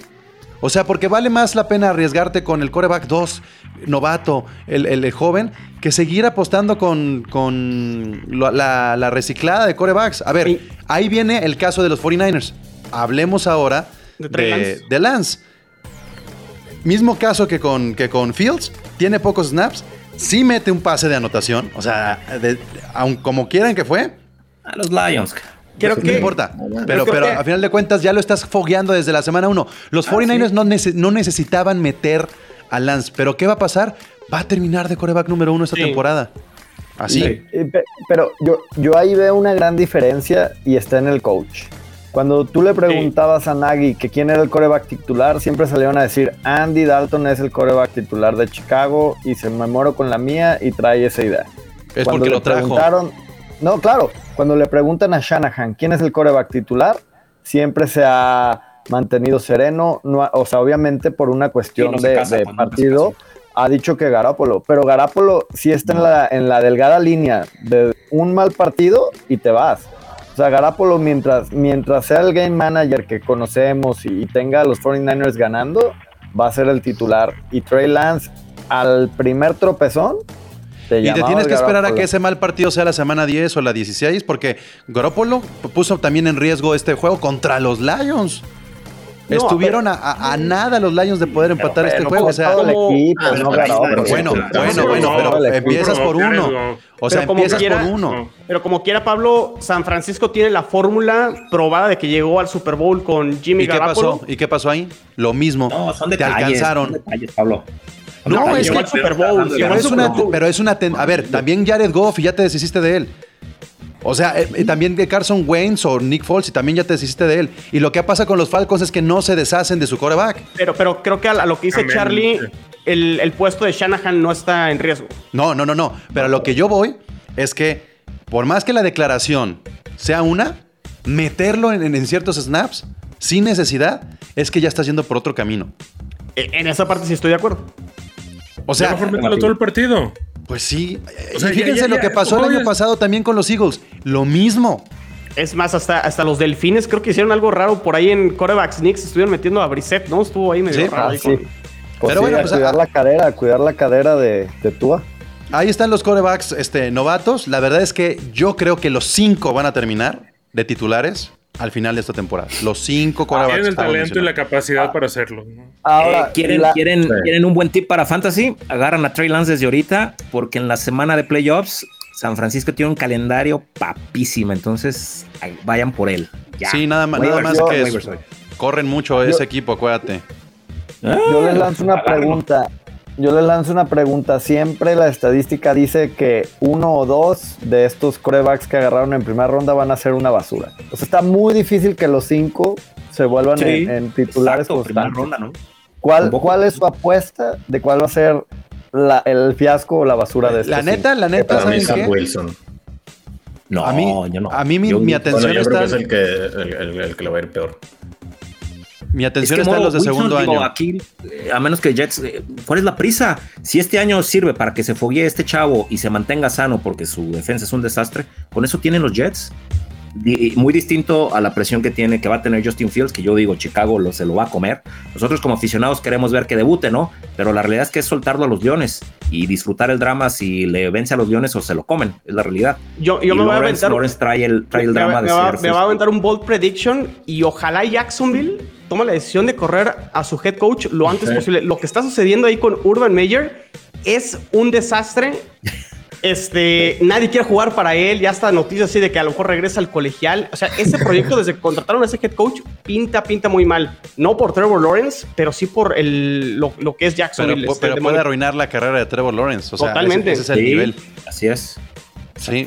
S1: O sea, porque vale más la pena arriesgarte con el coreback 2, novato, el, el- el joven, que seguir apostando con, con la, la reciclada de corebacks. A ver,
S4: Sí.
S1: ahí viene el caso de los 49ers. Hablemos ahora
S4: De Trey
S1: de,
S4: Lance.
S1: de Lance. Mismo caso que con, que con Fields, tiene pocos snaps, sí mete un pase de anotación, o sea, de- aun como quieran que fue,
S7: A los Lions.
S4: Creo
S1: no
S4: que
S1: importa. Pero, pero
S4: que-
S1: a final de cuentas ya lo estás fogueando desde la semana 1. Los 49ers no, nece- no necesitaban meter a Lance, pero ¿qué va a pasar? Va a terminar de coreback número uno esta
S4: Sí.
S1: temporada. Así.
S5: Eh, pe- Pero yo, yo ahí veo una gran diferencia y está en el coach. Cuando tú le preguntabas a Nagy que quién era el coreback titular, siempre salieron a decir Andy Dalton es el coreback titular de Chicago y se me muero con la mía y trae esa idea.
S1: Es
S5: Cuando
S1: porque
S5: le
S1: lo trajo.
S5: preguntaron- no, claro, cuando le preguntan a Shanahan quién es el coreback titular, siempre se ha mantenido sereno, no o sea, obviamente por una cuestión
S7: Sí, no se
S5: de,
S7: casa
S5: partido, ha dicho que Garápolo, pero Garápolo sí está en, la, en la delgada línea de un mal partido y te vas. O sea, Garápolo mientras, mientras sea el game manager que conocemos y, y tenga a los 49ers ganando, va a ser el titular. Y Trey Lance, al primer tropezón, te
S1: Y te tienes que esperar a que ese mal partido sea la semana 10 o la 16, porque Garoppolo puso también en riesgo este juego contra los Lions.
S4: No,
S1: Estuvieron a, a- a nada los Lions de poder empatar este
S5: pero
S1: juego. O sea,
S5: todo el
S4: como-
S5: equipo,
S6: Ah,
S5: no
S6: pero-
S5: Garoppolo.
S1: bueno, bueno, bueno, pero empiezas por uno. O sea, empiezas
S4: quiera-
S1: por uno.
S8: No.
S4: Pero como quiera, Pablo, San Francisco tiene la fórmula probada de que llegó al Super Bowl con Jimmy
S1: ¿Y qué
S4: Garoppolo.
S1: pasó? ¿Y qué pasó ahí? Lo mismo.
S7: No, son
S1: Te alcanzaron.
S7: son detalles, Pablo.
S1: No, es que-
S4: Super Bowl.
S7: Pero
S1: es una, pero es una ten- a ver, también Jared Goff y ya te deshiciste de él. O sea, eh, eh, también de Carson Wentz o Nick Foles y también ya te deshiciste de él. Y lo que pasa con los Falcons es que no se deshacen de su coreback.
S4: Pero, pero creo que a, lo que dice
S8: Amén.
S4: Charlie, el, el puesto de Shanahan no está en riesgo.
S1: No, no, no, no. Pero a lo que yo voy es que por más que la declaración sea una, meterlo en, en ciertos snaps sin necesidad es que ya estás yendo por otro camino.
S4: E- En esa parte sí estoy de acuerdo.
S1: O
S8: sea,
S1: sea,
S8: mejor mételo todo el partido.
S1: pues sí.
S8: O sea,
S1: y fíjense
S8: ya, ya,
S1: lo que pasó el año pasado también con los Eagles. Lo mismo.
S4: Es más, hasta, hasta los delfines creo que hicieron algo raro por ahí en Corebacks Knicks. Estuvieron metiendo a Brissett, ¿no? Estuvo ahí medio
S1: Sí.
S4: raro.
S5: Ah,
S4: ahí
S5: sí.
S4: con-
S5: Pues
S1: Pero
S5: sí,
S1: bueno,
S5: a
S1: pues,
S5: cuidar
S1: ah-
S5: la cadera, a cuidar la cadera de, de Tua.
S1: Ahí están los corebacks este, novatos. La verdad es que yo creo que los cinco van a terminar de titulares al final de esta temporada. Los cinco corebacks.
S8: Tienen el talento y la capacidad para hacerlo. ¿no?
S5: Ahora,
S7: Eh, ¿quieren,
S5: la-
S7: quieren,
S6: Sí.
S7: quieren un buen tip para Fantasy? Agarran a Trey Lance desde ahorita, porque en la semana de playoffs, San Francisco tiene un calendario papísimo. Entonces, vayan por él. Ya.
S1: Sí, nada, más- nada más que corren mucho ese equipo, acuérdate.
S5: Yo les lanzo una
S7: Agárrenlo.
S5: pregunta. Yo les lanzo una pregunta. Siempre la estadística dice que uno o dos de estos corebacks que agarraron en primera ronda van a ser una basura. O sea, está muy difícil que los cinco se vuelvan
S7: Sí,
S5: en, en titulares
S7: Exacto,
S5: constantes.
S7: ronda, ¿no?
S5: ¿Cuál. ¿Cuál es su apuesta de cuál va a ser la- el fiasco o la basura de estos
S1: La neta,
S5: cinco?
S1: la neta,
S6: Para mí,
S1: ¿saben
S6: Sam
S1: qué?
S6: Wilson.
S7: No,
S1: A mí-
S7: yo no.
S1: a mí mi-
S7: Yo-
S1: mi atención-
S6: Bueno, yo creo que es
S1: está-
S6: el que, el, el- el que le va a ir peor.
S1: Mi
S7: Es
S1: atención
S7: que
S1: está en los de
S7: Wilson,
S1: segundo
S7: digo,
S1: año.
S7: Aquí, eh, a menos que Jets, eh, ¿cuál es la prisa? Si este año sirve para que se foguee este chavo y se mantenga sano porque su defensa es un desastre, con eso tienen los Jets. Di- muy distinto a la presión que tiene, que va a tener Justin Fields, que yo digo, Chicago lo, se lo va a comer. Nosotros como aficionados queremos ver que debute, ¿no? Pero la realidad es que es soltarlo a los Leones y disfrutar el drama si le vence a los Leones o se lo comen, es la realidad.
S4: Yo, me voy a aventar.
S7: Lawrence trae el, trae el
S4: me,
S7: drama
S4: me
S7: de
S4: va,
S7: ser
S4: me va a aventar un bold prediction y ojalá Jacksonville toma la decisión de correr a su head coach lo antes posible. Lo que está sucediendo ahí con Urban Meyer es un desastre. Este, nadie quiere jugar para él. Ya está noticias así de que a lo mejor regresa al colegial. O sea, ese proyecto desde que contrataron a ese head coach pinta, pinta muy mal. No por Trevor Lawrence, pero sí por el, lo, lo que es
S1: Pero,
S4: Jacksonville.
S1: pu-
S4: este,
S1: pero
S4: de
S1: puede arruinar la carrera de Trevor Lawrence. O sea,
S4: Totalmente.
S1: Ese, ese es el
S7: Sí,
S1: nivel.
S7: Así es.
S1: Sí.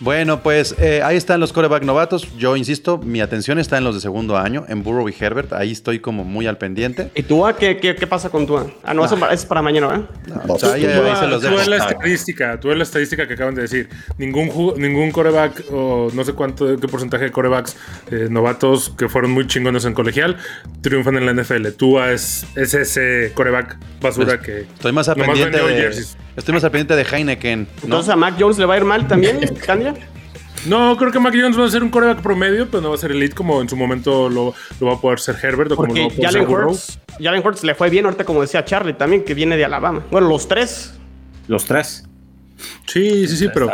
S1: Bueno, pues eh, ahí están los coreback novatos. Yo insisto, mi atención está en los de segundo año, en Burrow y Herbert. Ahí estoy como muy al pendiente.
S4: ¿Y tú, qué, qué, qué pasa con tú? Ah, no, eso es para mañana, ¿verdad?
S1: O sea, ahí,
S8: Tú,
S1: ahí se los
S8: tú
S1: dejo.
S8: ves la estadística, tú ves la estadística que acaban de decir. Ningún ningún coreback o no sé cuánto qué porcentaje de corebacks eh, novatos que fueron muy chingones en colegial triunfan en la NFL. Tú es, es ese coreback basura
S1: Pues,
S8: que
S1: Estoy más al pendiente de,
S8: jerseys.
S1: Estoy más al pendiente de Heineken. ¿no?
S4: Entonces a Mac Jones le va a ir mal también, Candia.
S8: No, creo que Mac Jones va a ser un coreback promedio, pero no va a ser elite como en su momento lo, lo va a poder ser Herbert o como lo va
S4: Porque
S8: a poder ser
S4: Jalen. Hurts, Jalen Hurts le fue bien ahorita, como decía Charlie también, que viene de Alabama. Bueno, los tres.
S7: Los tres.
S8: Sí, sí, sí, pero.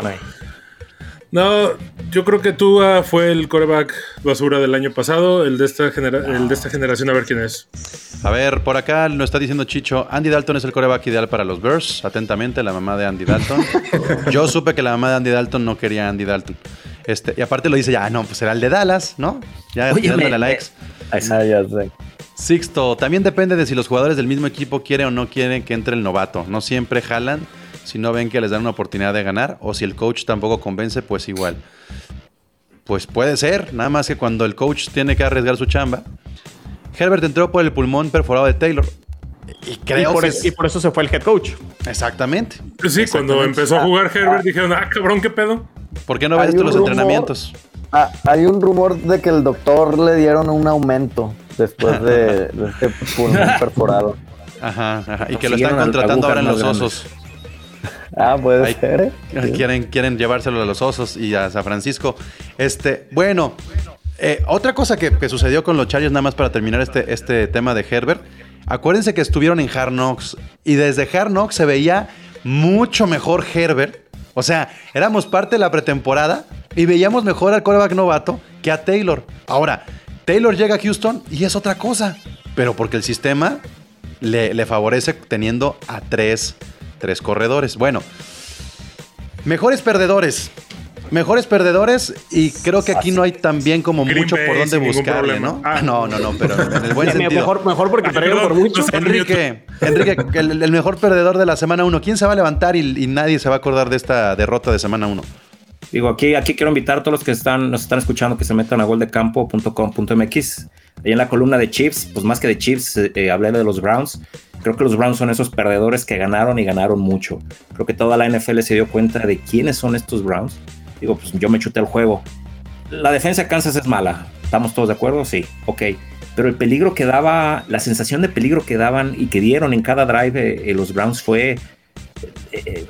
S8: No, yo creo que Tua fue el coreback basura del año pasado, el de esta genera- el de esta generación a ver quién es.
S1: A ver, por acá nos está diciendo Chicho, Andy Dalton es el coreback ideal para los Bears. Atentamente, la mamá de Andy Dalton. Yo supe que la mamá de Andy Dalton no quería a Andy Dalton. Este, y aparte lo dice ya, no, pues será el de Dallas, ¿no? Ya
S7: Oye,
S1: tirándole
S7: me-
S1: likes.
S7: Ahí está.
S5: Ah, ya sé.
S1: Sixto, también depende de si los jugadores del mismo equipo quieren o no quieren que entre el novato. No siempre jalan si no ven que les dan una oportunidad de ganar, o si el coach tampoco convence, pues igual. Pues puede ser, nada más que cuando el coach tiene que arriesgar su chamba. Herbert entró por el pulmón perforado de Taylor. Y
S4: Y
S1: creo
S4: por,
S1: que
S4: es- y por eso se fue el head coach.
S1: Exactamente.
S8: Pues sí, cuando empezó a jugar Herbert dijeron, ah, cabrón, ¿qué pedo?
S1: ¿Por qué no ves tú los
S5: rumor.
S1: entrenamientos?
S5: Ah, hay un rumor de que el doctor le dieron un aumento después de, de este pulmón perforado.
S1: Ajá, ajá. Y que lo están contratando ahora en los osos.
S5: Ah, puede ser. ¿eh?
S1: Quieren, quieren llevárselo a los osos y a San Francisco. Este, bueno, eh, otra cosa que, que sucedió con los Chargers, nada más para terminar este, este tema de Herbert. Acuérdense que estuvieron en Hard Knocks y desde Hard Knocks se veía mucho mejor Herbert. O sea, éramos parte de la pretemporada y veíamos mejor al coreback novato que a Taylor. Ahora, Taylor llega a Houston y es otra cosa, pero porque el sistema le, le favorece teniendo a tres, tres corredores. Bueno, Mejores perdedores. Mejores perdedores y creo que aquí no hay también como
S8: Green
S1: mucho por dónde buscarle,
S8: problema.
S1: ¿no?
S8: Ah.
S1: No, no, no, pero en el buen sentido.
S4: Mejor, mejor porque perdieron por mucho.
S1: Enrique, Enrique, el, el mejor perdedor de la semana 1. ¿Quién se va a levantar y, y nadie se va a acordar de esta derrota de semana 1?
S7: Digo, aquí, aquí quiero invitar a todos los que están, nos están escuchando que se metan a goldecampo.com.mx. Ahí en la columna de Chiefs, pues más que de Chiefs, eh, eh, hablé de los Browns. Creo que los Browns son esos perdedores que ganaron y ganaron mucho. Creo que toda la NFL se dio cuenta de quiénes son estos Browns. Digo, pues yo me chuté el juego. La defensa de Kansas es mala. ¿Estamos todos de acuerdo? Sí, ok. Pero el peligro que daba, la sensación de peligro que daban y que dieron en cada drive eh, eh, los Browns fue eh, eh,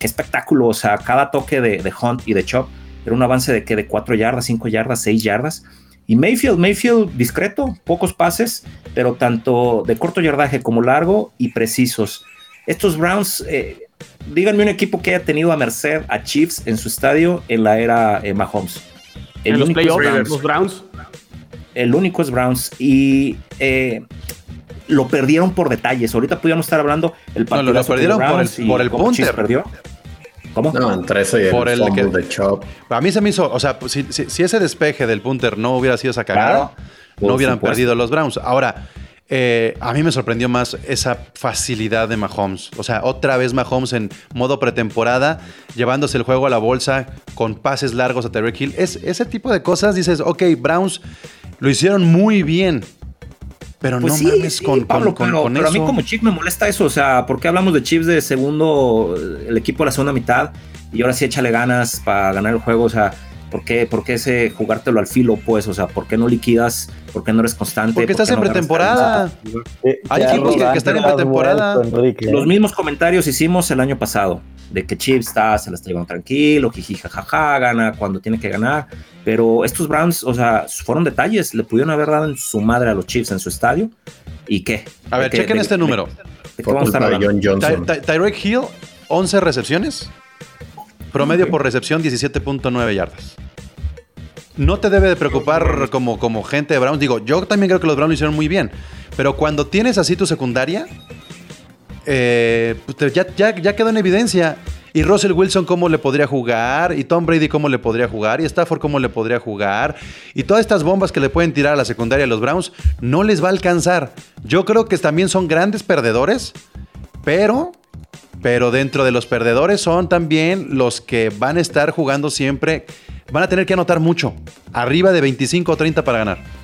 S7: espectáculo. O sea, cada toque de, de Hunt y de Chop era un avance de que de 4 yardas, 5 yardas, 6 yardas. Y Mayfield, Mayfield discreto, pocos pases, pero tanto de corto yardaje como largo y precisos. Estos Browns, eh, díganme un equipo que haya tenido a merced a Chiefs en su estadio en la era eh, Mahomes.
S4: En los
S7: único es
S4: playoffs,
S7: Browns.
S4: los Browns.
S7: El único es Browns. Y eh, lo perdieron por detalles. Ahorita pudiéramos estar hablando el
S1: No, lo- lo perdieron por el-
S7: Browns y
S1: por el punter.
S7: perdió. ¿Cómo?
S6: No, entre eso y el,
S1: Por el que-
S6: de Chop.
S1: A mí se me hizo, o sea, si, si- si ese despeje del punter no hubiera sido esa cagada, no hubieran
S7: supuesto.
S1: perdido los Browns. Ahora, eh, a mí me sorprendió más esa facilidad de Mahomes. O sea, otra vez Mahomes en modo pretemporada, llevándose el juego a la bolsa con pases largos a Tyreek Hill. Es, ese tipo de cosas dices, ok, Browns lo hicieron muy bien. Pero
S7: Pues
S1: no
S7: sí,
S1: mames
S7: sí,
S1: con,
S7: Pablo,
S1: con-
S7: pero,
S1: con
S7: pero a mí como chick me molesta eso, o sea, ¿por qué hablamos de Chiefs de segundo, el equipo de la segunda mitad, y ahora sí échale ganas para ganar el juego, o sea, ¿por qué, por qué ese jugártelo al filo, pues, o sea, ¿por qué no liquidas, por qué no eres constante?
S1: Porque
S7: ¿Por qué
S1: estás en
S7: no
S1: pretemporada. Hay equipos que- están en pretemporada.
S5: vuelto, Enrique.
S7: Los mismos comentarios hicimos el año pasado, de que Chiefs está, se la está llevando tranquilo, jiji, jajaja, gana cuando tiene que ganar, pero estos Browns, o sea, fueron detalles, le pudieron haber dado en su madre a los Chiefs en su estadio, ¿y qué?
S1: A ver,
S7: ¿De qué-
S1: chequen este número. Tyreek Hill, 11 recepciones. Promedio por recepción, 17.9 yardas. No te debe de preocupar como, como gente de Browns. Digo, yo también creo que los Browns lo hicieron muy bien. Pero cuando tienes así tu secundaria, eh, pues ya quedó en evidencia. Y Russell Wilson cómo le podría jugar, y Tom Brady cómo le podría jugar, y Stafford cómo le podría jugar, y todas estas bombas que le pueden tirar a la secundaria a los Browns, no les va a alcanzar. Yo creo que también son grandes perdedores, pero, pero dentro de los perdedores son también los que van a estar jugando siempre, van a tener que anotar mucho, arriba de 25 o 30 para ganar.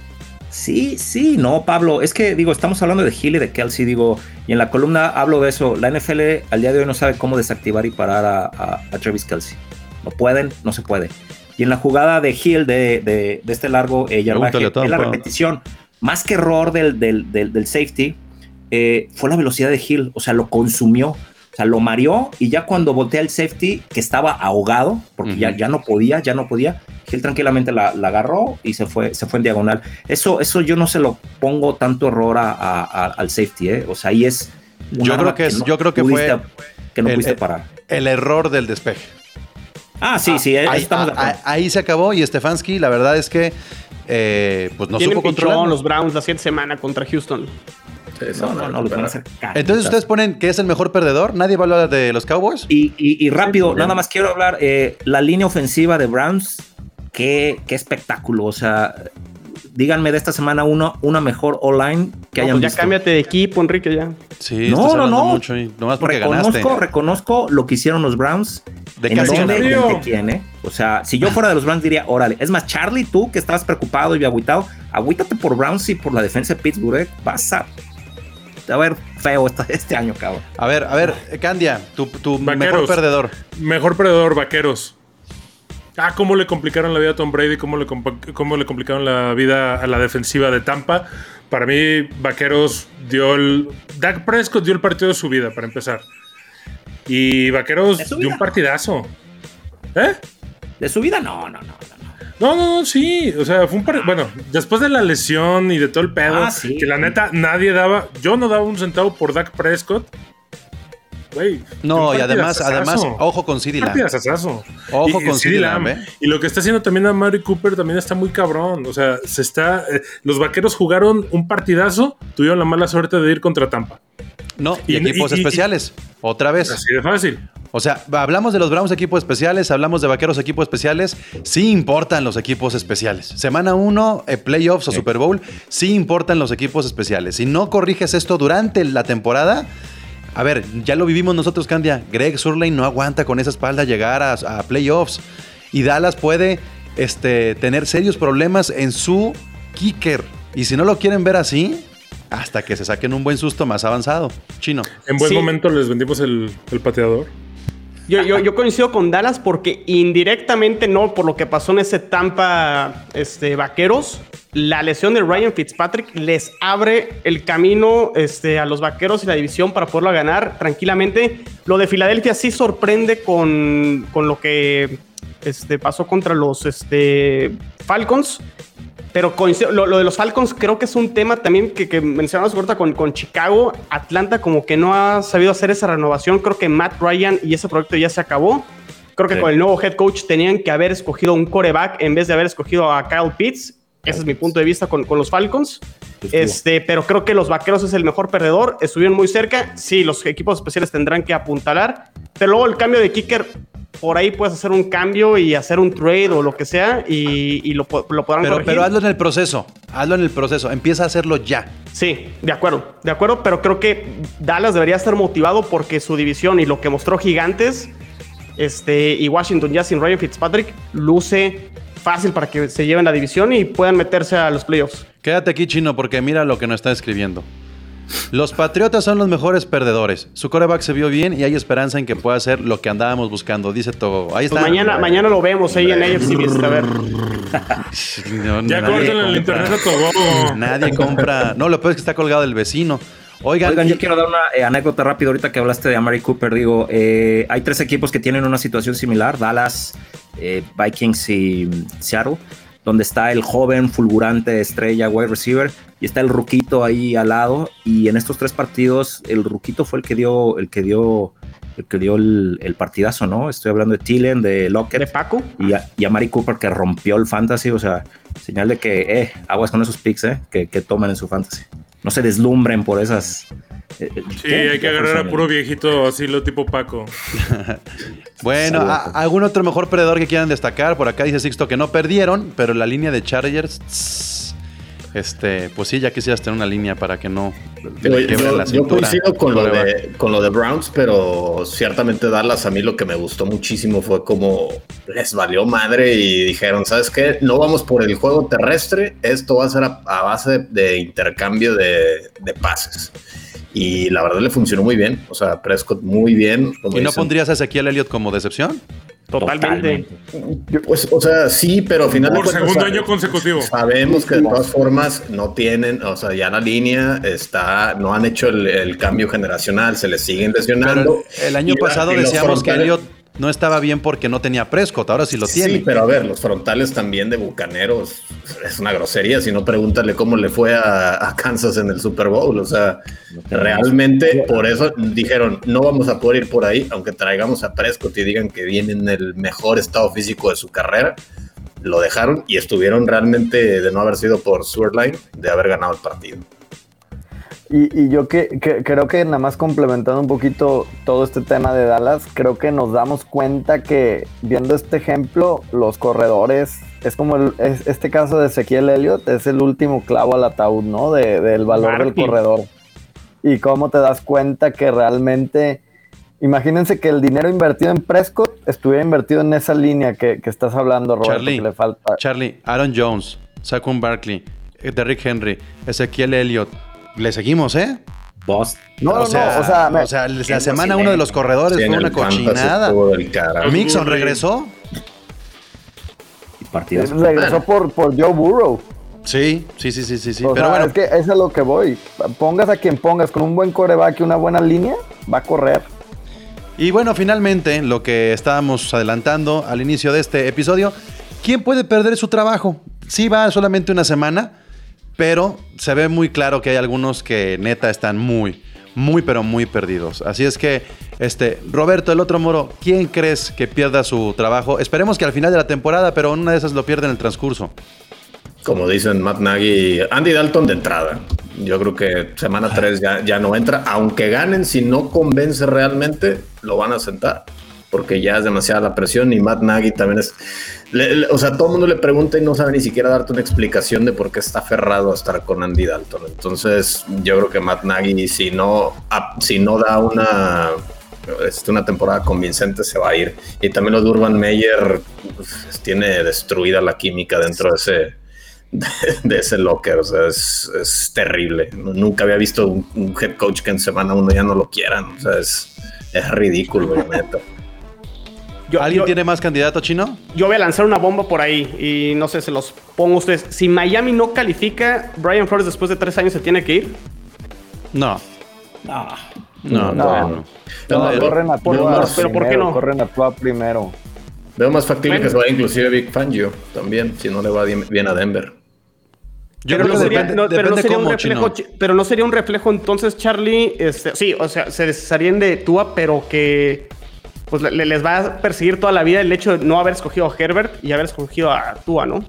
S7: Sí, sí, no, Pablo, es que digo, estamos hablando de Hill y de Kelsey, digo, y en la columna hablo de eso. La NFL al día de hoy no sabe cómo desactivar y parar a, a- a Travis Kelsey. No pueden, no se puede. Y en la jugada de Hill de, de- de este largo eh, yardaje,
S1: Pregúntale a Tom,
S7: en la repetición, más que error del, del- del- del safety, eh, fue la velocidad de Hill, o sea, lo consumió. O sea, lo mareó y ya cuando voltea el safety, que estaba ahogado, porque ya, ya no podía, ya no podía, Hill tranquilamente la, la agarró y se fue, se fue en diagonal. Eso, eso yo no se lo pongo tanto error a- a- a- al safety, ¿eh? O sea, ahí es.
S1: Yo creo que es-
S7: no
S1: yo creo que
S7: pudiste-
S1: fue
S7: que no
S1: el-
S7: pudiste
S1: el-
S7: parar.
S1: El error del despeje.
S7: Ah, sí, sí,
S1: ahí,
S7: estamos de acuerdo.
S1: ahí- ahí se acabó y Stefanski, la verdad es que eh, pues no
S4: Tienen
S1: supo controlar.
S4: los Browns la siguiente semana contra Houston.
S7: No, no, no, los van a
S6: recuperar.
S7: hacer.
S1: Entonces ustedes ponen que es el mejor perdedor. Nadie va a hablar de los Cowboys.
S7: Y, y- y rápido, nada más quiero hablar, eh, la línea ofensiva de Browns, qué, qué espectáculo, o sea, díganme de esta semana uno, una mejor online que
S4: No,
S7: hayan
S4: pues ya
S7: visto.
S4: cámbiate de equipo, Enrique, ya.
S1: Sí,
S7: No,
S1: estás
S7: no, no.
S1: mucho y nomás porque
S7: reconozco,
S1: ganaste.
S7: reconozco lo que hicieron los Browns.
S1: ¿De
S7: en
S1: qué
S7: dónde, quién, ¿eh? O sea, si yo fuera de los Browns diría, órale. Es más, Charlie, tú que estabas preocupado y agüitado, agüítate por Browns y por la defensa de Pittsburgh, ¿eh? Vas a, a ver feo esta- este año, cabrón.
S1: A ver, a ver, Candia, tu, tu mejor perdedor.
S8: Mejor perdedor, vaqueros. Ah, cómo le complicaron la vida a Tom Brady, cómo le, cómo le complicaron la vida a la defensiva de Tampa. Para mí, Vaqueros dio el. Dak Prescott dio el partido de su vida, para empezar. Y Vaqueros
S7: ¿De su
S8: dio un partidazo. ¿Eh?
S7: De su vida, no. no, no. No, no,
S8: no, sí. O sea, fue un par- Bueno, después de la lesión y de todo el pedo,
S7: Ah, sí.
S8: que la neta nadie daba. Yo no daba un centavo por Dak Prescott. Güey.
S1: No, y además, además, ojo con CeeDee Lamb. Ojo
S8: Y-
S1: con
S8: y
S1: CeeDee
S8: Lamb,
S1: ¿eh?
S8: Y lo que está haciendo también a Mary Cooper también está muy cabrón. O sea, se está. eh, los vaqueros jugaron un partidazo, tuvieron la mala suerte de ir contra Tampa.
S1: No, y,
S8: Y-
S1: equipos
S8: y-
S1: especiales. Otra vez.
S8: Así de fácil.
S1: O sea, hablamos de los Browns equipos especiales, hablamos de Vaqueros equipos especiales. Sí importan los equipos especiales. Semana 1, playoffs o Super Bowl, sí importan los equipos especiales. Si no corriges esto durante la temporada, a ver, ya lo vivimos nosotros, Candia. Greg Surlane no aguanta con esa espalda llegar a, a playoffs. Y Dallas puede este, tener serios problemas en su kicker. Y si no lo quieren ver así, hasta que se saquen un buen susto más avanzado. Chino.
S8: En buen
S4: Sí.
S8: momento les vendimos el, el pateador.
S4: Yo, yo, yo coincido con Dallas porque indirectamente no, por lo que pasó en ese Tampa este, Vaqueros, la lesión de Ryan Fitzpatrick les abre el camino este, a los Vaqueros y la división para poderlo ganar tranquilamente. Lo de Filadelfia sí sorprende con, con lo que este, pasó contra los este, Falcons. Pero coincido- lo, lo de los Falcons creo que es un tema también que, que mencionamos ahorita con, con Chicago. Atlanta como que no ha sabido hacer esa renovación. Creo que Matt Ryan y ese proyecto ya se acabó. Creo que
S1: Sí.
S4: con el nuevo head coach tenían que haber escogido un coreback en vez de haber escogido a Kyle Pitts. Ese es mi punto de vista con, con los Falcons. Este, pero creo que los Vaqueros es el mejor perdedor. Estuvieron muy cerca. Sí, los equipos especiales tendrán que apuntalar. Pero luego el cambio de kicker, por ahí puedes hacer un cambio y hacer un trade o lo que sea y, y lo, lo podrán
S1: Pero,
S4: corregir.
S1: pero hazlo en el proceso. Hazlo en el proceso. Empieza a hacerlo ya.
S4: Sí, de acuerdo, de acuerdo, pero creo que Dallas debería estar motivado porque su división y lo que mostró Gigantes este, y Washington ya sin Ryan Fitzpatrick luce fácil para que se lleven la división y puedan meterse a los playoffs.
S1: Quédate aquí, chino, porque mira lo que nos está escribiendo. Los Patriotas son los mejores perdedores. Su coreback se vio bien y hay esperanza en que pueda hacer lo que andábamos buscando. Dice todo. Ahí
S4: Pues
S1: está.
S4: mañana, mañana lo vemos ahí en AFC a ver.
S1: No,
S8: Ya
S1: nadie
S8: corten el
S1: compra.
S8: internet a todo.
S1: Nadie compra. No, lo peor es que está colgado el vecino. Oigan,
S7: yo quiero dar una eh, anécdota rápida ahorita que hablaste de Amari Cooper. Digo, eh, hay tres equipos que tienen una situación similar: Dallas, eh, Vikings y Seattle, donde está el joven, fulgurante, estrella, wide receiver, y está el ruquito ahí al lado. Y en estos tres partidos, el ruquito fue el que dio, el que dio, el que dio el, el partidazo, ¿no? Estoy hablando de Tillen, de Lockett
S4: ¿De Paco?
S7: y a, y a Mari Cooper que rompió el fantasy, o sea, señal de que, eh, aguas con esos picks, eh, que, que toman en su fantasy. No se deslumbren por esas. eh, eh,
S8: Sí, hay que agarrar a puro viejito así, lo tipo Paco.
S1: Bueno,
S7: Salud.
S1: ¿a- ¿algún otro mejor perdedor que quieran destacar? Por acá dice Sixto que no perdieron, pero la línea de Chargers, tss, este, pues sí, ya quisieras tener una línea para que no te
S6: Yo,
S1: quiebren la
S6: yo- yo
S1: cintura.
S6: coincido con lo, de, con lo de Browns, pero ciertamente Dallas a mí lo que me gustó muchísimo fue como les valió madre y dijeron, ¿sabes qué? No vamos por el juego terrestre, esto va a ser a, a base de intercambio de, de pases. Y la verdad le funcionó muy bien, o sea, Prescott muy bien. como
S1: ¿Y no
S6: dicen.
S1: pondrías a Ezequiel Elliott como decepción?
S4: Totalmente.
S6: Pues, o sea, sí, pero al final
S8: Por
S6: cuentas,
S8: segundo año consecutivo.
S6: Sabemos que de todas formas no tienen, o sea, ya la línea está, no han hecho el, el cambio generacional, se les siguen lesionando.
S1: Pero el año
S6: Y
S1: pasado
S6: y
S1: decíamos que Elliott no estaba bien porque no tenía Prescott, ahora sí lo tiene.
S6: Sí, pero a ver, los frontales también de Bucaneros es una grosería. Si no, pregúntale cómo le fue a, a Kansas en el Super Bowl. O sea, realmente por eso dijeron, no vamos a poder ir por ahí, aunque traigamos a Prescott y digan que viene en el mejor estado físico de su carrera. Lo dejaron y estuvieron realmente, de no haber sido por Swordline, de haber ganado el partido.
S5: Y, y yo que, que- creo que nada más complementando un poquito todo este tema de Dallas, creo que nos damos cuenta que viendo este ejemplo, los corredores es como el- es- este caso de Ezequiel Elliott, es el último clavo al ataúd, ¿no? De- del valor del corredor. Y cómo te das cuenta que realmente, imagínense que el dinero invertido en Prescott estuviera invertido en esa línea que, que estás hablando, Roberto,
S1: Charlie.
S5: que le falta.
S1: Charlie, Aaron Jones, Saquon Barkley, Derrick Henry, Ezequiel Elliott. Le seguimos, ¿eh?
S7: Boss.
S5: No, no,
S1: o sea,
S5: no, o sea, me-
S1: o sea, la semana uno de los corredores
S6: Sí,
S1: fue una cochinada. Mixon regresó.
S7: Y partidas.
S5: regresó por, por Joe Burrow.
S1: Sí, sí, sí, sí, sí, sí.
S5: o
S1: Pero
S5: sea,
S1: bueno,
S5: es que eso es a lo que voy. Pongas a quien pongas con un buen coreback y una buena línea, va a correr.
S1: y bueno, finalmente, lo que estábamos adelantando al inicio de este episodio, ¿quién puede perder su trabajo? Sí va solamente una semana, pero se ve muy claro que hay algunos que neta están muy, muy, pero muy perdidos. Así es que, este, Roberto, el otro moro, ¿quién crees que pierda su trabajo? Esperemos que al final de la temporada, pero una de esas lo pierda en el transcurso.
S6: Como dicen Matt Nagy, Andy Dalton de entrada. Yo creo que semana 3 ya, ya no entra. Aunque ganen, si no convence realmente, lo van a sentar. Porque ya es demasiada la presión y Matt Nagy también es... o sea, todo el mundo le pregunta y no sabe ni siquiera darte una explicación de por qué está aferrado a estar con Andy Dalton. Entonces, yo creo que Matt Nagy, si no, a- si no da una, este, una temporada convincente, se va a ir. Y también lo de Urban Meyer uf, tiene destruida la química dentro de ese, de, ese locker. O sea, es, es terrible. Nunca había visto un, head coach que en semana uno ya no lo quieran. O sea, es, es ridículo.
S4: Yo,
S1: ¿Alguien
S4: yo-
S1: tiene más candidato chino?
S4: yo voy a lanzar una bomba por ahí y no sé, se los pongo a ustedes. Si Miami no califica, Brian Flores después de tres años se tiene que ir.
S1: No.
S7: No.
S1: No,
S5: No.
S1: no, no.
S5: No,
S6: No,
S5: corren a Tua
S4: pero ¿por qué no?
S5: Corren a Tua primero.
S6: Veo más factible
S4: Bueno.
S6: que se vaya inclusive Big Fangio también, si no le va bien a Denver.
S1: Yo
S4: pero,
S1: creo
S4: no
S1: que
S4: sería,
S1: depende,
S4: no, pero no
S1: depende
S4: sería un reflejo,
S1: chino.
S4: pero no sería un reflejo entonces, Charlie. Este, sí, o sea, se desharían de Tua, pero que pues le- les va a perseguir toda la vida el hecho de no haber escogido a Herbert y haber escogido a Tua, ¿no?